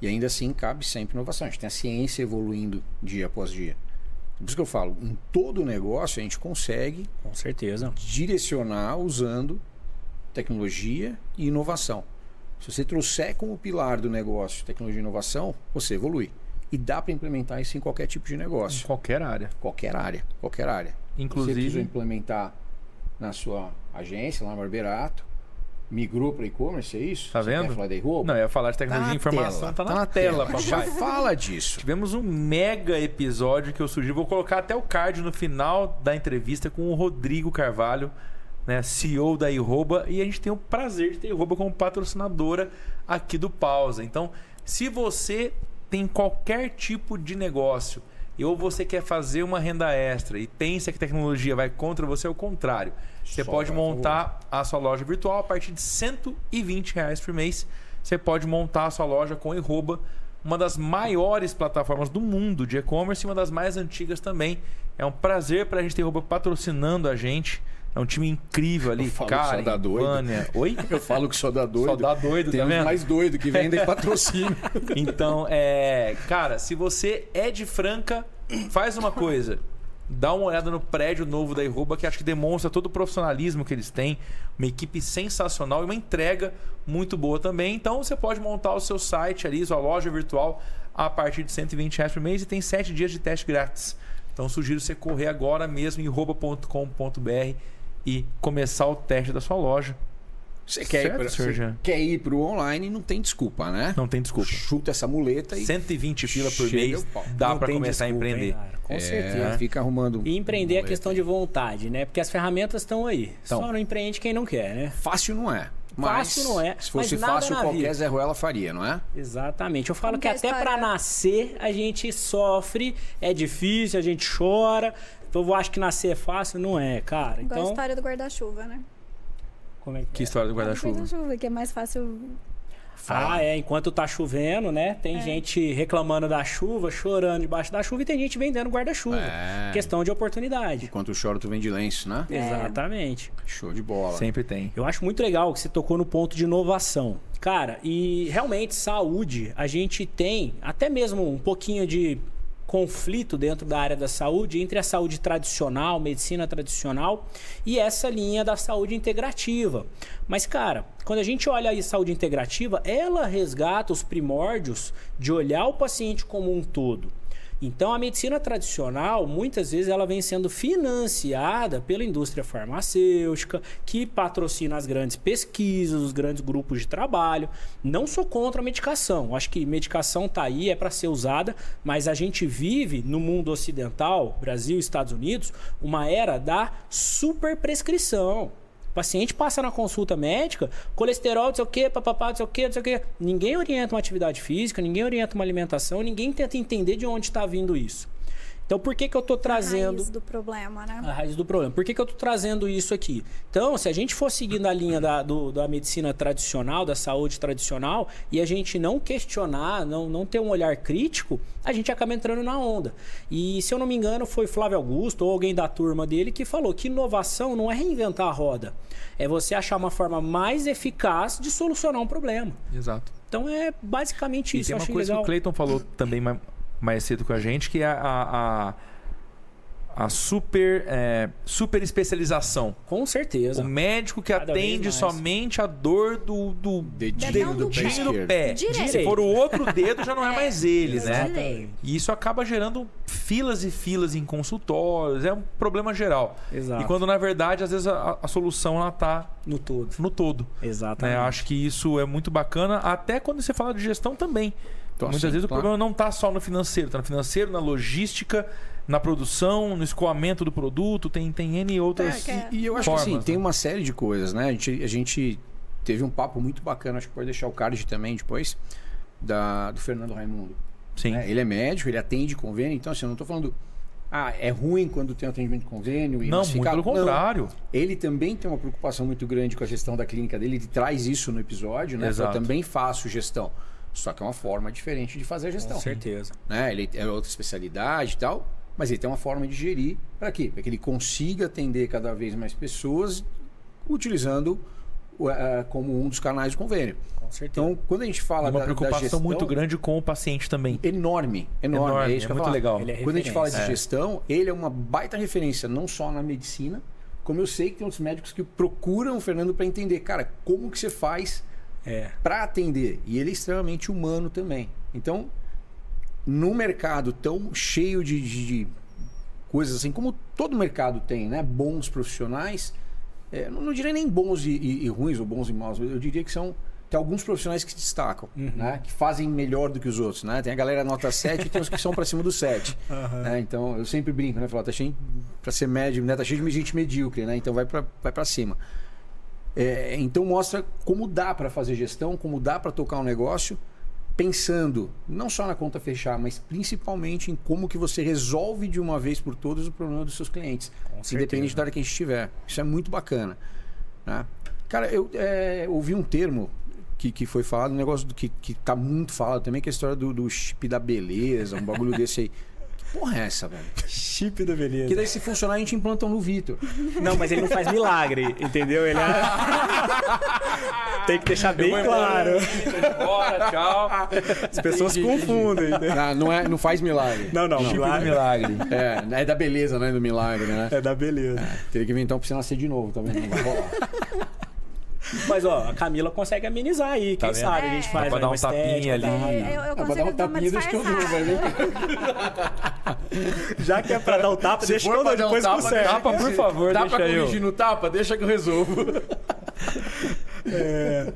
[SPEAKER 1] E ainda assim cabe sempre inovação. A gente tem a ciência evoluindo dia após dia. Por isso que eu falo, em todo negócio a gente consegue,
[SPEAKER 3] com certeza,
[SPEAKER 1] direcionar usando tecnologia e inovação. Se você trouxer como pilar do negócio tecnologia e inovação, você evolui. E dá para implementar isso em qualquer tipo de negócio.
[SPEAKER 2] Em qualquer área.
[SPEAKER 1] Qualquer área. Qualquer área.
[SPEAKER 2] Inclusive. Você precisa
[SPEAKER 1] implementar na sua agência, lá no Barberato, migrou para e-commerce, é isso?
[SPEAKER 2] Tá vendo?
[SPEAKER 1] falar de?
[SPEAKER 2] Não, eu ia falar de tecnologia tá de informação.
[SPEAKER 1] Tela, tá, na, tá na tela, tela. Já fala disso.
[SPEAKER 2] Tivemos um mega episódio que eu sugiro. Vou colocar até o card no final da entrevista com o Rodrigo Carvalho né, CEO da Iroba, e a gente tem o prazer de ter a Iroba como patrocinadora aqui do Pausa. Então, se você tem qualquer tipo de negócio ou você quer fazer uma renda extra e pensa que tecnologia vai contra você, é o contrário. Você Só pode montar a sua loja virtual a partir de 120 reais por mês. Você pode montar a sua loja com Iroba, uma das maiores plataformas do mundo de e-commerce e uma das mais antigas também. É um prazer para a gente ter Iroba patrocinando a gente. É um time incrível ali. Eu falo Karen, que só dá doido. Vânia. Oi?
[SPEAKER 1] Eu falo que só dá doido.
[SPEAKER 2] Só dá doido,
[SPEAKER 1] Tem
[SPEAKER 2] tá vendo?
[SPEAKER 1] mais doido que vendem patrocínio.
[SPEAKER 2] então, é... Cara, se você é de Franca, faz uma coisa. Dá uma olhada no prédio novo da Irroba, que acho que demonstra todo o profissionalismo que eles têm. Uma equipe sensacional e uma entrega muito boa também. Então você pode montar o seu site ali, sua loja virtual, a partir de 120 reais por mês e tem 7 dias de teste grátis. Então sugiro você correr agora mesmo em rouba.com.br e começar o teste da sua loja.
[SPEAKER 1] Você quer, ir pra, você
[SPEAKER 2] Jean?
[SPEAKER 1] quer ir pro online, não tem desculpa, né?
[SPEAKER 2] Não tem desculpa.
[SPEAKER 1] Chuta essa muleta e
[SPEAKER 2] 120 pila por mês
[SPEAKER 1] o
[SPEAKER 2] dá para começar a
[SPEAKER 3] desculpa, hein,
[SPEAKER 2] empreender.
[SPEAKER 3] cara? Com
[SPEAKER 1] é,
[SPEAKER 3] certeza.
[SPEAKER 1] fica arrumando.
[SPEAKER 3] E empreender é questão de vontade, né? Porque as ferramentas estão aí.
[SPEAKER 1] Então.
[SPEAKER 3] Só não empreende quem não quer, né?
[SPEAKER 1] Fácil não é. Mas,
[SPEAKER 3] Fácil não é,
[SPEAKER 1] Se fosse
[SPEAKER 3] mas nada
[SPEAKER 1] fácil,
[SPEAKER 3] na
[SPEAKER 1] qualquer
[SPEAKER 3] vida.
[SPEAKER 1] Zé Ruela faria, não é?
[SPEAKER 3] Exatamente. Eu falo
[SPEAKER 4] Como
[SPEAKER 3] que
[SPEAKER 4] é a
[SPEAKER 3] até pra nascer a gente sofre, é difícil, a gente chora. O povo acha que nascer é fácil, não é, cara.
[SPEAKER 4] Igual a
[SPEAKER 3] Então,
[SPEAKER 4] história do guarda-chuva, né?
[SPEAKER 3] como é que
[SPEAKER 2] Que
[SPEAKER 3] é?
[SPEAKER 2] história do
[SPEAKER 4] Do
[SPEAKER 2] guarda-chuva.
[SPEAKER 4] guarda-chuva, que é mais fácil.
[SPEAKER 3] Ah, é. Enquanto tá chovendo, né? Tem
[SPEAKER 4] É.
[SPEAKER 3] gente reclamando da chuva, chorando debaixo da chuva e tem gente vendendo guarda-chuva.
[SPEAKER 1] É.
[SPEAKER 3] Questão de oportunidade.
[SPEAKER 1] Enquanto chora, tu vem de lenço, né?
[SPEAKER 3] Exatamente.
[SPEAKER 1] Show de bola.
[SPEAKER 2] Sempre tem.
[SPEAKER 3] Eu acho muito legal que você tocou no ponto de inovação. Cara, e realmente saúde, a gente tem até mesmo um pouquinho de conflito dentro da área da saúde entre a saúde tradicional, medicina tradicional e essa linha da saúde integrativa. Mas cara, quando a gente olha a saúde integrativa, ela resgata os primórdios de olhar o paciente como um todo. Então a medicina tradicional, muitas vezes ela vem sendo financiada pela indústria farmacêutica, que patrocina as grandes pesquisas, os grandes grupos de trabalho. Não sou contra a medicação. Acho que medicação tá aí, é para ser usada, mas a gente vive no mundo ocidental, Brasil, Estados Unidos, uma era da superprescrição. Paciente passa na consulta médica, colesterol, não sei o quê, papapá, não sei o quê, não sei o quê. Ninguém orienta uma atividade física, ninguém orienta uma alimentação, ninguém tenta entender de onde está vindo isso. Então, por que, que eu estou trazendo
[SPEAKER 4] raiz do problema, né?
[SPEAKER 3] a raiz do problema. Por que, que eu estou trazendo isso aqui? Então, se a gente for seguindo a linha da, do- da medicina tradicional, da saúde tradicional, e a gente não questionar, não, não ter um olhar crítico, a gente acaba entrando na onda. E, se eu não me engano, foi Flávio Augusto ou alguém da turma dele que falou que inovação não é reinventar a roda. É você achar uma forma mais eficaz de solucionar um problema.
[SPEAKER 2] Exato.
[SPEAKER 3] Então, é basicamente
[SPEAKER 2] E
[SPEAKER 3] isso.
[SPEAKER 2] tem
[SPEAKER 3] eu
[SPEAKER 2] uma
[SPEAKER 3] achei
[SPEAKER 2] coisa
[SPEAKER 3] legal.
[SPEAKER 2] que o Cleiton falou também mais, cedo com a gente, que é a, a, a super, é, super especialização.
[SPEAKER 3] Com certeza.
[SPEAKER 2] O médico que
[SPEAKER 3] Cada
[SPEAKER 2] atende somente a dor do, do
[SPEAKER 1] Dedinho
[SPEAKER 4] Dedão
[SPEAKER 1] do
[SPEAKER 4] do
[SPEAKER 1] pé
[SPEAKER 2] dedinho do pé.
[SPEAKER 4] Direito.
[SPEAKER 2] Se for o outro dedo, já não é,
[SPEAKER 4] É,
[SPEAKER 2] mais ele, né?
[SPEAKER 4] direito.
[SPEAKER 2] E isso acaba gerando filas e filas em consultórios. É um problema geral.
[SPEAKER 3] Exato.
[SPEAKER 2] E quando, na verdade, às vezes a, a solução ela tá
[SPEAKER 3] No todo.
[SPEAKER 2] no todo.
[SPEAKER 3] Exatamente.
[SPEAKER 2] né? Eu acho que isso é muito bacana, até quando você fala de gestão também.
[SPEAKER 1] Então,
[SPEAKER 2] Muitas
[SPEAKER 1] assim,
[SPEAKER 2] vezes o
[SPEAKER 1] claro.
[SPEAKER 2] problema não está só no financeiro, está no financeiro, na logística, na produção, no escoamento do produto, tem, tem N outras.
[SPEAKER 4] É, que
[SPEAKER 1] E, e eu acho
[SPEAKER 2] formas,
[SPEAKER 1] que assim, tem
[SPEAKER 2] né?
[SPEAKER 1] uma série de coisas, né? A gente, a gente teve um papo muito bacana, acho que pode deixar o card também depois, da, do Fernando Raimundo.
[SPEAKER 2] Sim.
[SPEAKER 1] né? Ele é médico, ele atende convênio, então assim, eu não estou falando. Ah, é ruim quando tem atendimento de convênio e
[SPEAKER 2] Não, muito
[SPEAKER 1] massificado.
[SPEAKER 2] pelo
[SPEAKER 1] Não.
[SPEAKER 2] contrário.
[SPEAKER 1] Ele também tem uma preocupação muito grande com a gestão da clínica dele, ele traz isso no episódio, né?
[SPEAKER 2] Exato.
[SPEAKER 1] Eu também faço gestão. Só que é uma forma diferente de fazer a gestão.
[SPEAKER 3] Com certeza.
[SPEAKER 1] né? Ele é outra especialidade e tal, mas ele tem uma forma de gerir para quê? Para que ele consiga atender cada vez mais pessoas utilizando eh, como um dos canais de convênio.
[SPEAKER 3] Com certeza.
[SPEAKER 1] Então, quando a gente fala
[SPEAKER 2] É uma
[SPEAKER 1] da, da
[SPEAKER 2] preocupação
[SPEAKER 1] gestão,
[SPEAKER 2] muito grande com o paciente também.
[SPEAKER 1] enorme, enorme,
[SPEAKER 2] Enorme,
[SPEAKER 1] é isso
[SPEAKER 2] é muito legal.
[SPEAKER 3] É
[SPEAKER 1] Quando a gente fala de gestão, ele é uma baita referência não só na medicina, como eu sei que tem outros médicos que procuram o Fernando para entender, cara, como que você faz
[SPEAKER 3] É.
[SPEAKER 1] para atender. E ele é extremamente humano também. Então, no mercado tão cheio de, de- de coisas assim, como todo mercado tem, né? Bons profissionais, é, não, não diria nem bons e, e- e ruins ou bons e maus, eu diria que são tem alguns profissionais que se destacam, né? Que fazem melhor do que os outros, né? Tem a galera nota 7 e tem os que são para cima do 7. né? Então, eu sempre brinco, né? Falo, tá cheio para ser médio, né? Tá cheio de gente medíocre, né? Então vai para vai para cima. É, então mostra como dá para fazer gestão, como dá para tocar um negócio, pensando não só na conta fechar, mas principalmente em como que você resolve de uma vez por todas o problema dos seus clientes,
[SPEAKER 3] Com
[SPEAKER 1] independente da área que a gente estiver. Isso é muito bacana. né? Cara, eu é, ouvi um termo que, que foi falado, um negócio do que, que tá muito falado também, que é a história do, do chip da beleza, um bagulho desse aí. Porra, é essa, velho?
[SPEAKER 3] Chip da beleza.
[SPEAKER 1] Que daí, se funcionar, a gente implanta um no Vitor.
[SPEAKER 3] Não, mas ele não faz milagre, entendeu? Ele é... Tem que deixar bem claro.
[SPEAKER 2] Bora, tchau.
[SPEAKER 3] As pessoas
[SPEAKER 1] Entendi,
[SPEAKER 3] confundem, né?
[SPEAKER 1] Não, não, é, não faz milagre.
[SPEAKER 3] Não, não,
[SPEAKER 2] Chip do
[SPEAKER 3] milagre
[SPEAKER 2] milagre.
[SPEAKER 1] É, é da beleza, né? Do milagre, né?
[SPEAKER 3] é da beleza.
[SPEAKER 1] Teria que inventar um pra você nascer de novo, tá vendo? Não vai rolar.
[SPEAKER 3] Mas, ó, a Camila consegue amenizar aí. Quem
[SPEAKER 2] vendo?
[SPEAKER 3] sabe a gente
[SPEAKER 4] É.
[SPEAKER 3] faz
[SPEAKER 2] Dá pra dar um tapinha ali.
[SPEAKER 3] tá?
[SPEAKER 4] É, eu, eu
[SPEAKER 1] Ah, dar
[SPEAKER 4] consigo
[SPEAKER 1] um
[SPEAKER 4] dar uma
[SPEAKER 1] tapinha, deixa que eu durmo.
[SPEAKER 3] Já que é pra dar o tapa,
[SPEAKER 1] Se
[SPEAKER 3] deixa que eu dou,
[SPEAKER 1] dar um
[SPEAKER 3] depois
[SPEAKER 1] tapa,
[SPEAKER 3] conserta.
[SPEAKER 2] Tapa, por favor,
[SPEAKER 1] Dá
[SPEAKER 2] deixa
[SPEAKER 1] pra
[SPEAKER 2] eu.
[SPEAKER 1] corrigir no tapa? Deixa que eu resolvo.
[SPEAKER 3] É,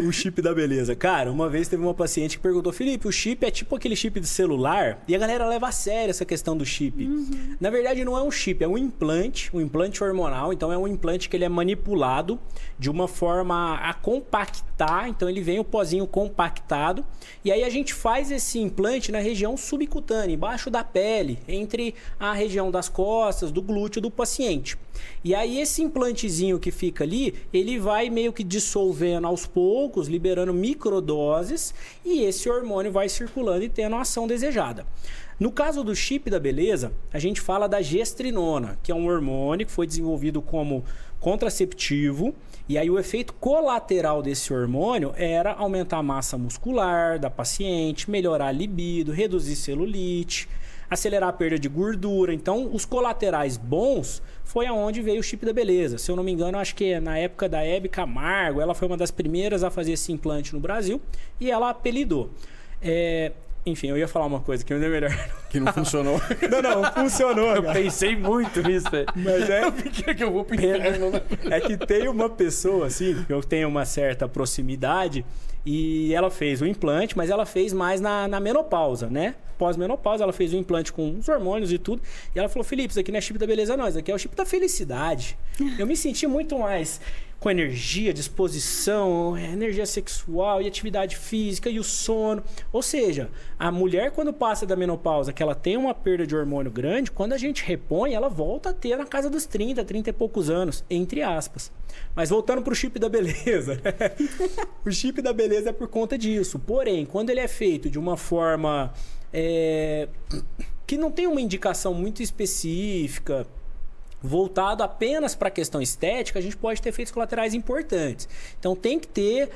[SPEAKER 3] o chip da beleza. Cara, uma vez teve uma paciente que perguntou: Felipe, o chip é tipo aquele chip de celular? E a galera leva a sério essa questão do chip. Na verdade, não é um chip, é um implante, um implante hormonal. Então, é um implante que ele é manipulado de uma forma a compactar. Então, ele vem o pozinho compactado. E aí, a gente faz esse implante na região subcutânea, embaixo da pele, entre a região das costas, do glúteo do paciente. E aí, esse implantezinho que fica ali, ele vai meio que dissolvendo aos poucos, liberando microdoses, e esse hormônio vai circulando e tendo a ação desejada. No caso do chip da beleza, a gente fala da gestrinona, que é um hormônio que foi desenvolvido como contraceptivo, e aí o efeito colateral desse hormônio era aumentar a massa muscular da paciente, melhorar a libido, reduzir celulite, acelerar a perda de gordura. Então, os colaterais bons foi aonde veio o chip da beleza. Se eu não me engano, acho que é na época da Hebe Camargo, ela foi uma das primeiras a fazer esse implante no Brasil e ela apelidou. É, Enfim, eu ia falar uma coisa que não é melhor.
[SPEAKER 1] Que não funcionou.
[SPEAKER 3] Não, não, funcionou.
[SPEAKER 2] Eu
[SPEAKER 3] cara.
[SPEAKER 2] pensei muito nisso, velho.
[SPEAKER 3] Mas é,
[SPEAKER 1] que que eu vou pro inferno, né?
[SPEAKER 3] é que tem uma pessoa, assim, que eu tenho uma certa proximidade, e ela fez o implante, mas ela fez mais na, na menopausa, né? Pós-menopausa, ela fez o implante com os hormônios e tudo. E ela falou: Felipe, isso aqui não é chip da beleza, não. Isso aqui é o chip da felicidade. Eu me senti muito mais com energia, disposição, é, energia sexual e atividade física e o sono. Ou seja, a mulher, quando passa da menopausa, que ela tem uma perda de hormônio grande, quando a gente repõe, ela volta a ter na casa dos 30, 30 e poucos anos, entre aspas. Mas voltando para o chip da beleza. o chip da beleza é por conta disso. Porém, quando ele é feito de uma forma é, que não tem uma indicação muito específica, voltado apenas para a questão estética, a gente pode ter efeitos colaterais importantes. Então tem que ter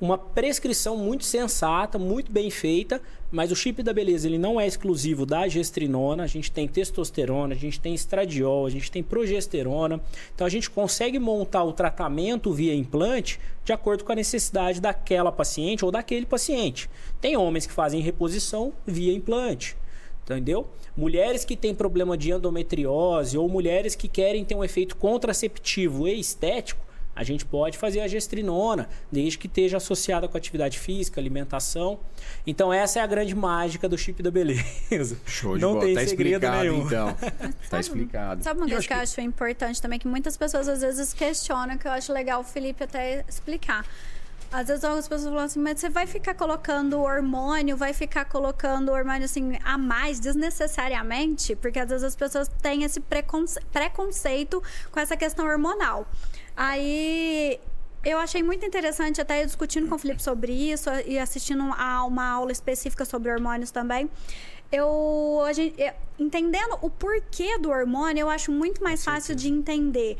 [SPEAKER 3] uma prescrição muito sensata, muito bem feita, mas o chip da beleza ele não é exclusivo da gestrinona, a gente tem testosterona, a gente tem estradiol, a gente tem progesterona. Então a gente consegue montar o tratamento via implante de acordo com a necessidade daquela paciente ou daquele paciente. Tem homens que fazem reposição via implante. Entendeu? Mulheres que têm problema de endometriose ou mulheres que querem ter um efeito contraceptivo e estético, a gente pode fazer a gestrinona, desde que esteja associada com atividade física, alimentação. Então essa é a grande mágica do chip da beleza.
[SPEAKER 1] Show de
[SPEAKER 3] Não
[SPEAKER 1] bola.
[SPEAKER 3] tem
[SPEAKER 1] tá
[SPEAKER 3] segredo nenhum.
[SPEAKER 1] então. Tá explicado.
[SPEAKER 4] Sabe uma
[SPEAKER 1] eu
[SPEAKER 4] coisa que eu acho importante também, que muitas pessoas às vezes questionam, que eu acho legal o Felipe até explicar. Às vezes algumas pessoas falam assim, mas você vai ficar colocando hormônio, vai ficar colocando hormônio assim a mais desnecessariamente, porque às vezes as pessoas têm esse preconce- preconceito com essa questão hormonal. Aí eu achei muito interessante até discutindo com o Felipe sobre isso e assistindo a uma aula específica sobre hormônios também. Eu, gente- eu- entendendo o porquê do hormônio, eu acho muito mais fácil de entender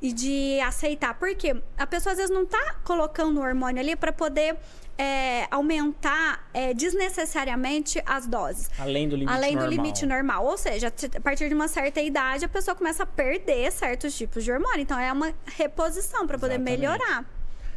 [SPEAKER 4] e de aceitar. Porque a pessoa às vezes não tá colocando o hormônio ali para poder é, aumentar é, desnecessariamente as doses.
[SPEAKER 3] Além do limite
[SPEAKER 4] Além
[SPEAKER 3] normal.
[SPEAKER 4] do limite normal. Ou seja, a partir de uma certa idade, a pessoa começa a perder certos tipos de hormônio. Então, é uma reposição para poder
[SPEAKER 3] Exatamente.
[SPEAKER 4] melhorar.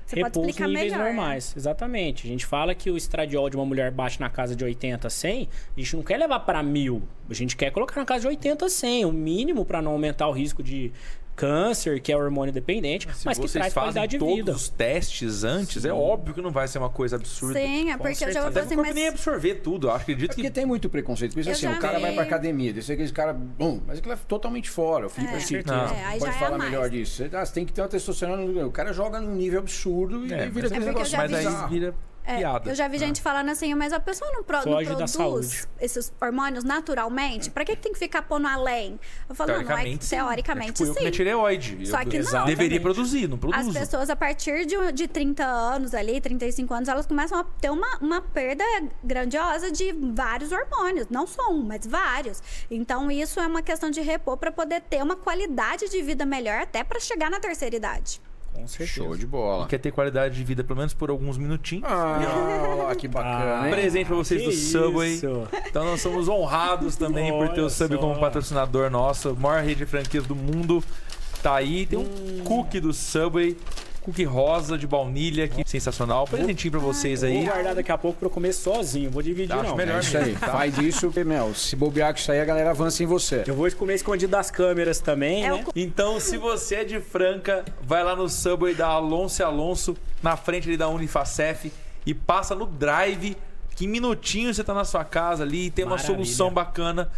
[SPEAKER 4] Você
[SPEAKER 3] repor
[SPEAKER 4] pode explicar
[SPEAKER 3] níveis
[SPEAKER 4] melhor.
[SPEAKER 3] normais. Exatamente. A gente fala que o estradiol de uma mulher bate na casa de 80, 100. A gente não quer levar para mil. A gente quer colocar na casa de 80, 100. O mínimo para não aumentar o risco de câncer, que é hormônio dependente,
[SPEAKER 2] Se
[SPEAKER 3] mas que
[SPEAKER 2] vocês
[SPEAKER 3] traz
[SPEAKER 2] fazem
[SPEAKER 3] qualidade de
[SPEAKER 2] todos
[SPEAKER 3] vida.
[SPEAKER 2] os testes antes, é óbvio que não vai ser uma coisa absurda.
[SPEAKER 4] Sim, é
[SPEAKER 3] Com
[SPEAKER 4] porque eu já
[SPEAKER 3] certeza.
[SPEAKER 4] vou assim,
[SPEAKER 2] corpo
[SPEAKER 4] mas...
[SPEAKER 2] nem absorver tudo. Eu acredito
[SPEAKER 1] É porque
[SPEAKER 2] que
[SPEAKER 1] tem muito preconceito. Porque
[SPEAKER 4] Eu
[SPEAKER 1] assim, o cara
[SPEAKER 4] vi.
[SPEAKER 1] vai pra academia, desse aquele cara. Bom, mas aquilo é totalmente fora. O Felipe
[SPEAKER 4] É.
[SPEAKER 1] que
[SPEAKER 2] Não.
[SPEAKER 4] É, aí
[SPEAKER 1] pode
[SPEAKER 4] já é
[SPEAKER 1] falar
[SPEAKER 4] mais.
[SPEAKER 1] melhor disso. Você, ah, você tem que ter uma testerona. no- O cara joga num nível absurdo e
[SPEAKER 2] É,
[SPEAKER 1] vira
[SPEAKER 2] mas-
[SPEAKER 1] aquele
[SPEAKER 4] É
[SPEAKER 2] mas aí vira
[SPEAKER 4] É,
[SPEAKER 2] piada.
[SPEAKER 4] eu já vi gente falando assim, mas a pessoa não, pro, não
[SPEAKER 3] Foge
[SPEAKER 4] produz esses hormônios naturalmente? Pra que, que tem que ficar pondo além? Eu falo, não, não é,
[SPEAKER 2] Teoricamente, sim.
[SPEAKER 4] teoricamente
[SPEAKER 2] é tipo eu que
[SPEAKER 4] sim.
[SPEAKER 2] minha tireoide.
[SPEAKER 4] Só que não.
[SPEAKER 2] Deveria produzir, não
[SPEAKER 4] As
[SPEAKER 2] produzo.
[SPEAKER 4] pessoas, a partir de, de 30 anos ali, 35 anos, elas começam a ter uma, uma perda grandiosa de vários hormônios. Não só um, mas vários. Então, isso é uma questão de repor para poder ter uma qualidade de vida melhor até para chegar na terceira idade.
[SPEAKER 3] Com certeza.
[SPEAKER 1] Show de bola.
[SPEAKER 2] Quer ter qualidade de vida, pelo menos por alguns minutinhos.
[SPEAKER 1] Ah, olha lá, que bacana,
[SPEAKER 3] Ah,
[SPEAKER 1] hein?
[SPEAKER 2] Presente pra vocês
[SPEAKER 3] que
[SPEAKER 2] do Subway.
[SPEAKER 3] isso.
[SPEAKER 2] Então nós somos honrados também por ter o
[SPEAKER 3] Olha
[SPEAKER 2] Subway
[SPEAKER 3] só.
[SPEAKER 2] como patrocinador nosso. Maior rede de franquias do mundo. Tá aí. Tem um cookie do Subway. Cookie rosa de baunilha. Que sensacional. Presentinho pra vocês
[SPEAKER 3] Vou
[SPEAKER 2] aí.
[SPEAKER 3] guardar daqui a pouco pra eu comer sozinho. Vou dividir,
[SPEAKER 2] Acho
[SPEAKER 3] não.
[SPEAKER 2] melhor.
[SPEAKER 1] É isso aí. Faz isso, porque, Mel, se bobear com isso aí, a galera avança em você.
[SPEAKER 3] Eu vou comer escondido das câmeras também,
[SPEAKER 4] É
[SPEAKER 3] né?
[SPEAKER 4] o
[SPEAKER 2] Então, se você é de Franca, vai lá no Subway da Alonso Alonso, na frente ali da Unifacef, e passa no drive, que em minutinhos você tá na sua casa ali e tem uma
[SPEAKER 3] Maravilha.
[SPEAKER 2] solução bacana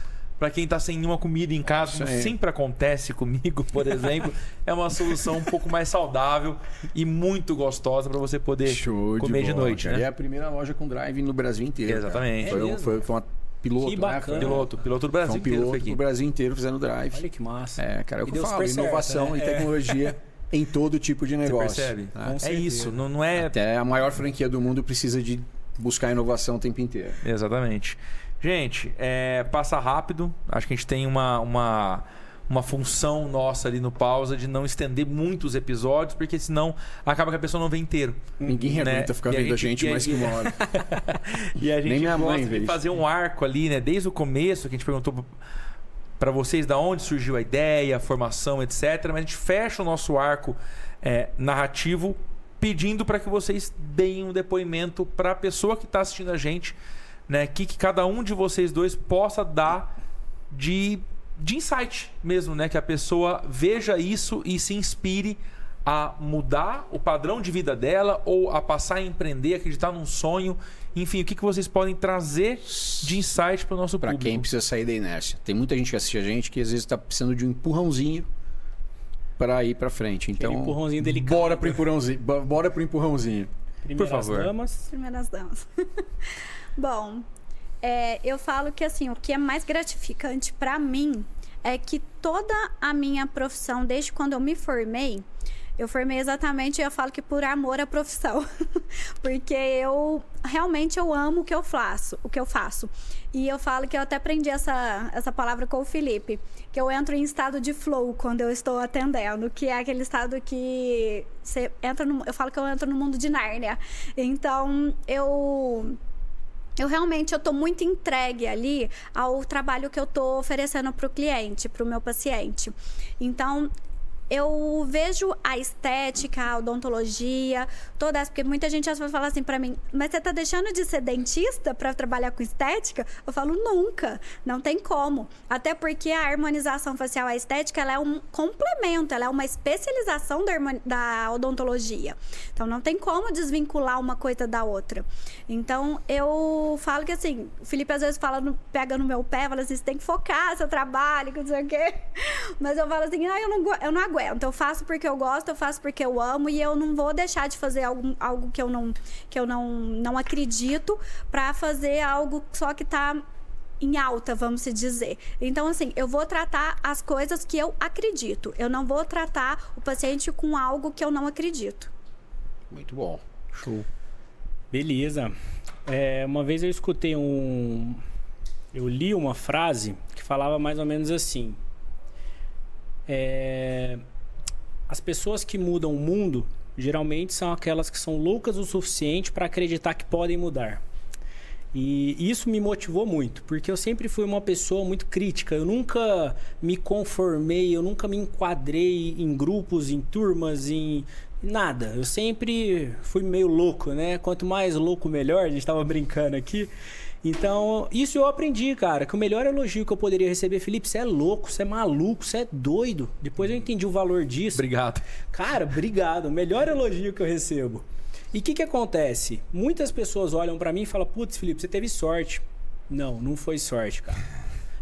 [SPEAKER 2] pra quem tá sem nenhuma comida em casa, como sempre acontece comigo, por exemplo. é uma solução um pouco mais saudável e muito gostosa pra você poder
[SPEAKER 1] Show
[SPEAKER 2] comer de,
[SPEAKER 1] bola,
[SPEAKER 2] noite.
[SPEAKER 1] E é
[SPEAKER 2] né?
[SPEAKER 1] a primeira loja com drive no Brasil inteiro.
[SPEAKER 2] Exatamente.
[SPEAKER 1] Foi,
[SPEAKER 3] É
[SPEAKER 1] um- foi, foi uma piloto,
[SPEAKER 3] Que
[SPEAKER 1] né?
[SPEAKER 3] bacana.
[SPEAKER 1] Foi,
[SPEAKER 2] Piloto, piloto do
[SPEAKER 1] foi
[SPEAKER 2] Brasil
[SPEAKER 1] um
[SPEAKER 2] inteiro
[SPEAKER 1] piloto do Brasil inteiro fazendo drive.
[SPEAKER 3] Olha que massa.
[SPEAKER 1] É, cara, é o que eu falo,
[SPEAKER 3] super certo,
[SPEAKER 1] inovação
[SPEAKER 3] né?
[SPEAKER 1] e
[SPEAKER 3] É.
[SPEAKER 1] tecnologia em todo tipo de
[SPEAKER 2] Você
[SPEAKER 1] negócio.
[SPEAKER 2] percebe?
[SPEAKER 1] né?
[SPEAKER 2] É isso, não, não é
[SPEAKER 1] Até a maior franquia do mundo precisa de buscar inovação o tempo inteiro.
[SPEAKER 2] Exatamente. Gente, é, passa rápido. Acho que a gente tem uma, uma, uma função nossa ali no pausa de não estender muitos episódios, porque senão acaba que a pessoa não vê inteiro.
[SPEAKER 1] Ninguém
[SPEAKER 2] Né?
[SPEAKER 1] aguenta ficar
[SPEAKER 2] E
[SPEAKER 1] vendo a
[SPEAKER 2] gente-
[SPEAKER 1] gente,
[SPEAKER 2] a
[SPEAKER 1] mais que
[SPEAKER 2] gente-
[SPEAKER 1] uma hora.
[SPEAKER 2] E a gente
[SPEAKER 1] Nem minha
[SPEAKER 2] gosta
[SPEAKER 1] mãe
[SPEAKER 2] de
[SPEAKER 1] vê isso.
[SPEAKER 2] fazer um arco ali, né? Desde o começo, que a gente perguntou para vocês da onde surgiu a ideia, a formação, etc. Mas a gente fecha o nosso arco é, narrativo pedindo para que vocês deem um depoimento para a pessoa que está assistindo a gente, né? Que, que cada um de vocês dois possa dar de, de insight mesmo, né? Que a pessoa veja isso e se inspire a mudar o padrão de vida dela ou a passar a empreender, acreditar num sonho. Enfim, o que, que vocês podem trazer de insight para o nosso
[SPEAKER 1] Pra
[SPEAKER 2] público?
[SPEAKER 1] quem precisa sair da inércia. Tem muita gente que assiste a gente que às vezes tá precisando de um empurrãozinho para ir pra frente. Então,
[SPEAKER 3] Aquele empurrãozinho delicado.
[SPEAKER 1] bora pro empurrãozinho. bo- Bora pro empurrãozinho.
[SPEAKER 3] Primeiras
[SPEAKER 2] Por favor.
[SPEAKER 3] damas.
[SPEAKER 4] Primeiras damas. Bom, é, eu falo que assim, o que é mais gratificante para mim é que toda a minha profissão, desde quando eu me formei, eu formei exatamente, eu falo que por amor à profissão. Porque eu realmente eu amo o que eu faço, o que eu faço. E eu falo que eu até aprendi essa, essa palavra com o Felipe, que eu entro em estado de flow quando eu estou atendendo, que é aquele estado que você entra no, eu falo que eu entro no mundo de Nárnia. Então, eu eu realmente eu tô muito entregue ali ao trabalho que eu tô oferecendo para o cliente, para o meu paciente. Então, eu vejo a estética, a odontologia, toda essa, porque muita gente às vezes fala assim para mim, mas você tá deixando de ser dentista para trabalhar com estética? Eu falo nunca, não tem como. Até porque a harmonização facial, a estética, ela é um complemento, ela é uma especialização da, da odontologia. Então não tem como desvincular uma coisa da outra. Então eu falo que assim, o Felipe às vezes fala, no- pega no meu pé, fala assim, você tem que focar seu trabalho, não sei o quê. Mas eu falo assim, ah, eu não, eu não aguento. Eu faço porque eu gosto, eu faço porque eu amo e eu não vou deixar de fazer algo, algo que eu não que eu não, não acredito para fazer algo só que tá em alta, vamos se dizer. Então, assim, eu vou tratar as coisas que eu acredito. Eu não vou tratar o paciente com algo que eu não acredito.
[SPEAKER 1] Muito bom.
[SPEAKER 2] Show.
[SPEAKER 3] Beleza. É, uma vez eu escutei um. Eu li uma frase que falava mais ou menos assim: É, As pessoas que mudam o mundo geralmente são aquelas que são loucas o suficiente para acreditar que podem mudar. E isso me motivou muito, porque eu sempre fui uma pessoa muito crítica. Eu nunca me conformei, eu nunca me enquadrei em grupos, em turmas, em nada. Eu sempre fui meio louco, né? Quanto mais louco, melhor. A gente tava brincando aqui. Então, isso eu aprendi, cara, que o melhor elogio que eu poderia receber, Felipe, você é louco, você é maluco, você é doido. Depois eu entendi o valor disso.
[SPEAKER 2] Obrigado.
[SPEAKER 3] Cara, obrigado. O melhor elogio que eu recebo. E o que, que acontece? Muitas pessoas olham pra mim e falam: Putz, Felipe, você teve sorte. Não, não foi sorte, cara.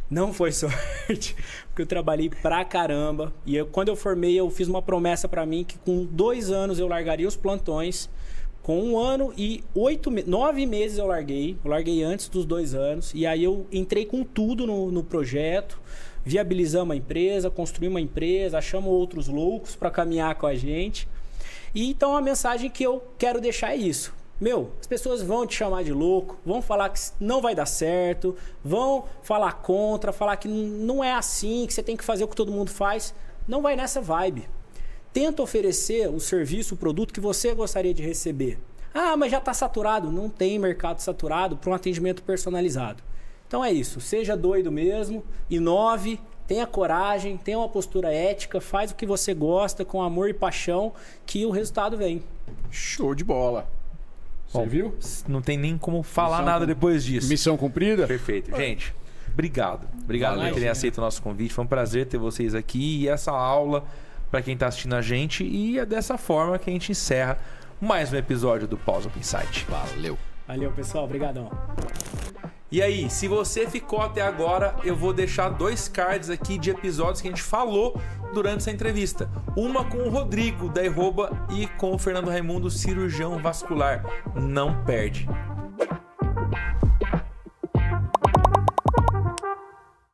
[SPEAKER 3] Não foi sorte. Porque eu trabalhei pra caramba. E eu, quando eu formei, eu fiz uma promessa pra mim que com dois anos eu largaria os plantões, Com um ano e oito, nove meses eu larguei. Eu larguei antes dos dois anos. E aí eu entrei com tudo no, no projeto. Viabilizamos a empresa, construímos uma empresa, achamos outros loucos para caminhar com a gente. E então a mensagem que eu quero deixar é isso. Meu, as pessoas vão te chamar de louco, vão falar que não vai dar certo, vão falar contra, falar que não é assim, que você tem que fazer o que todo mundo faz. Não vai nessa vibe. Tenta oferecer o serviço, o produto que você gostaria de receber. Ah, mas já está saturado. Não tem mercado saturado para um atendimento personalizado. Então é isso. Seja doido mesmo, inove, tenha coragem, tenha uma postura ética, faz o que você gosta com amor e paixão, que o resultado vem.
[SPEAKER 1] Show de bola. Você
[SPEAKER 2] Bom,
[SPEAKER 1] viu?
[SPEAKER 2] Não tem nem como falar
[SPEAKER 1] Missão
[SPEAKER 2] nada
[SPEAKER 1] cum-
[SPEAKER 2] depois disso.
[SPEAKER 1] Missão cumprida?
[SPEAKER 2] Perfeito. Gente, obrigado. Obrigado por terem aceito o nosso convite. Foi um prazer ter vocês aqui e essa aula para quem está assistindo a gente. E é dessa forma que a gente encerra mais um episódio do Pausa Open Insight.
[SPEAKER 5] Valeu.
[SPEAKER 3] Valeu, pessoal. Obrigadão.
[SPEAKER 2] E aí, se você ficou até agora, eu vou deixar dois cards aqui de episódios que a gente falou durante essa entrevista. Uma com o Rodrigo da Arroba e com o Fernando Raimundo, cirurgião vascular. Não perde.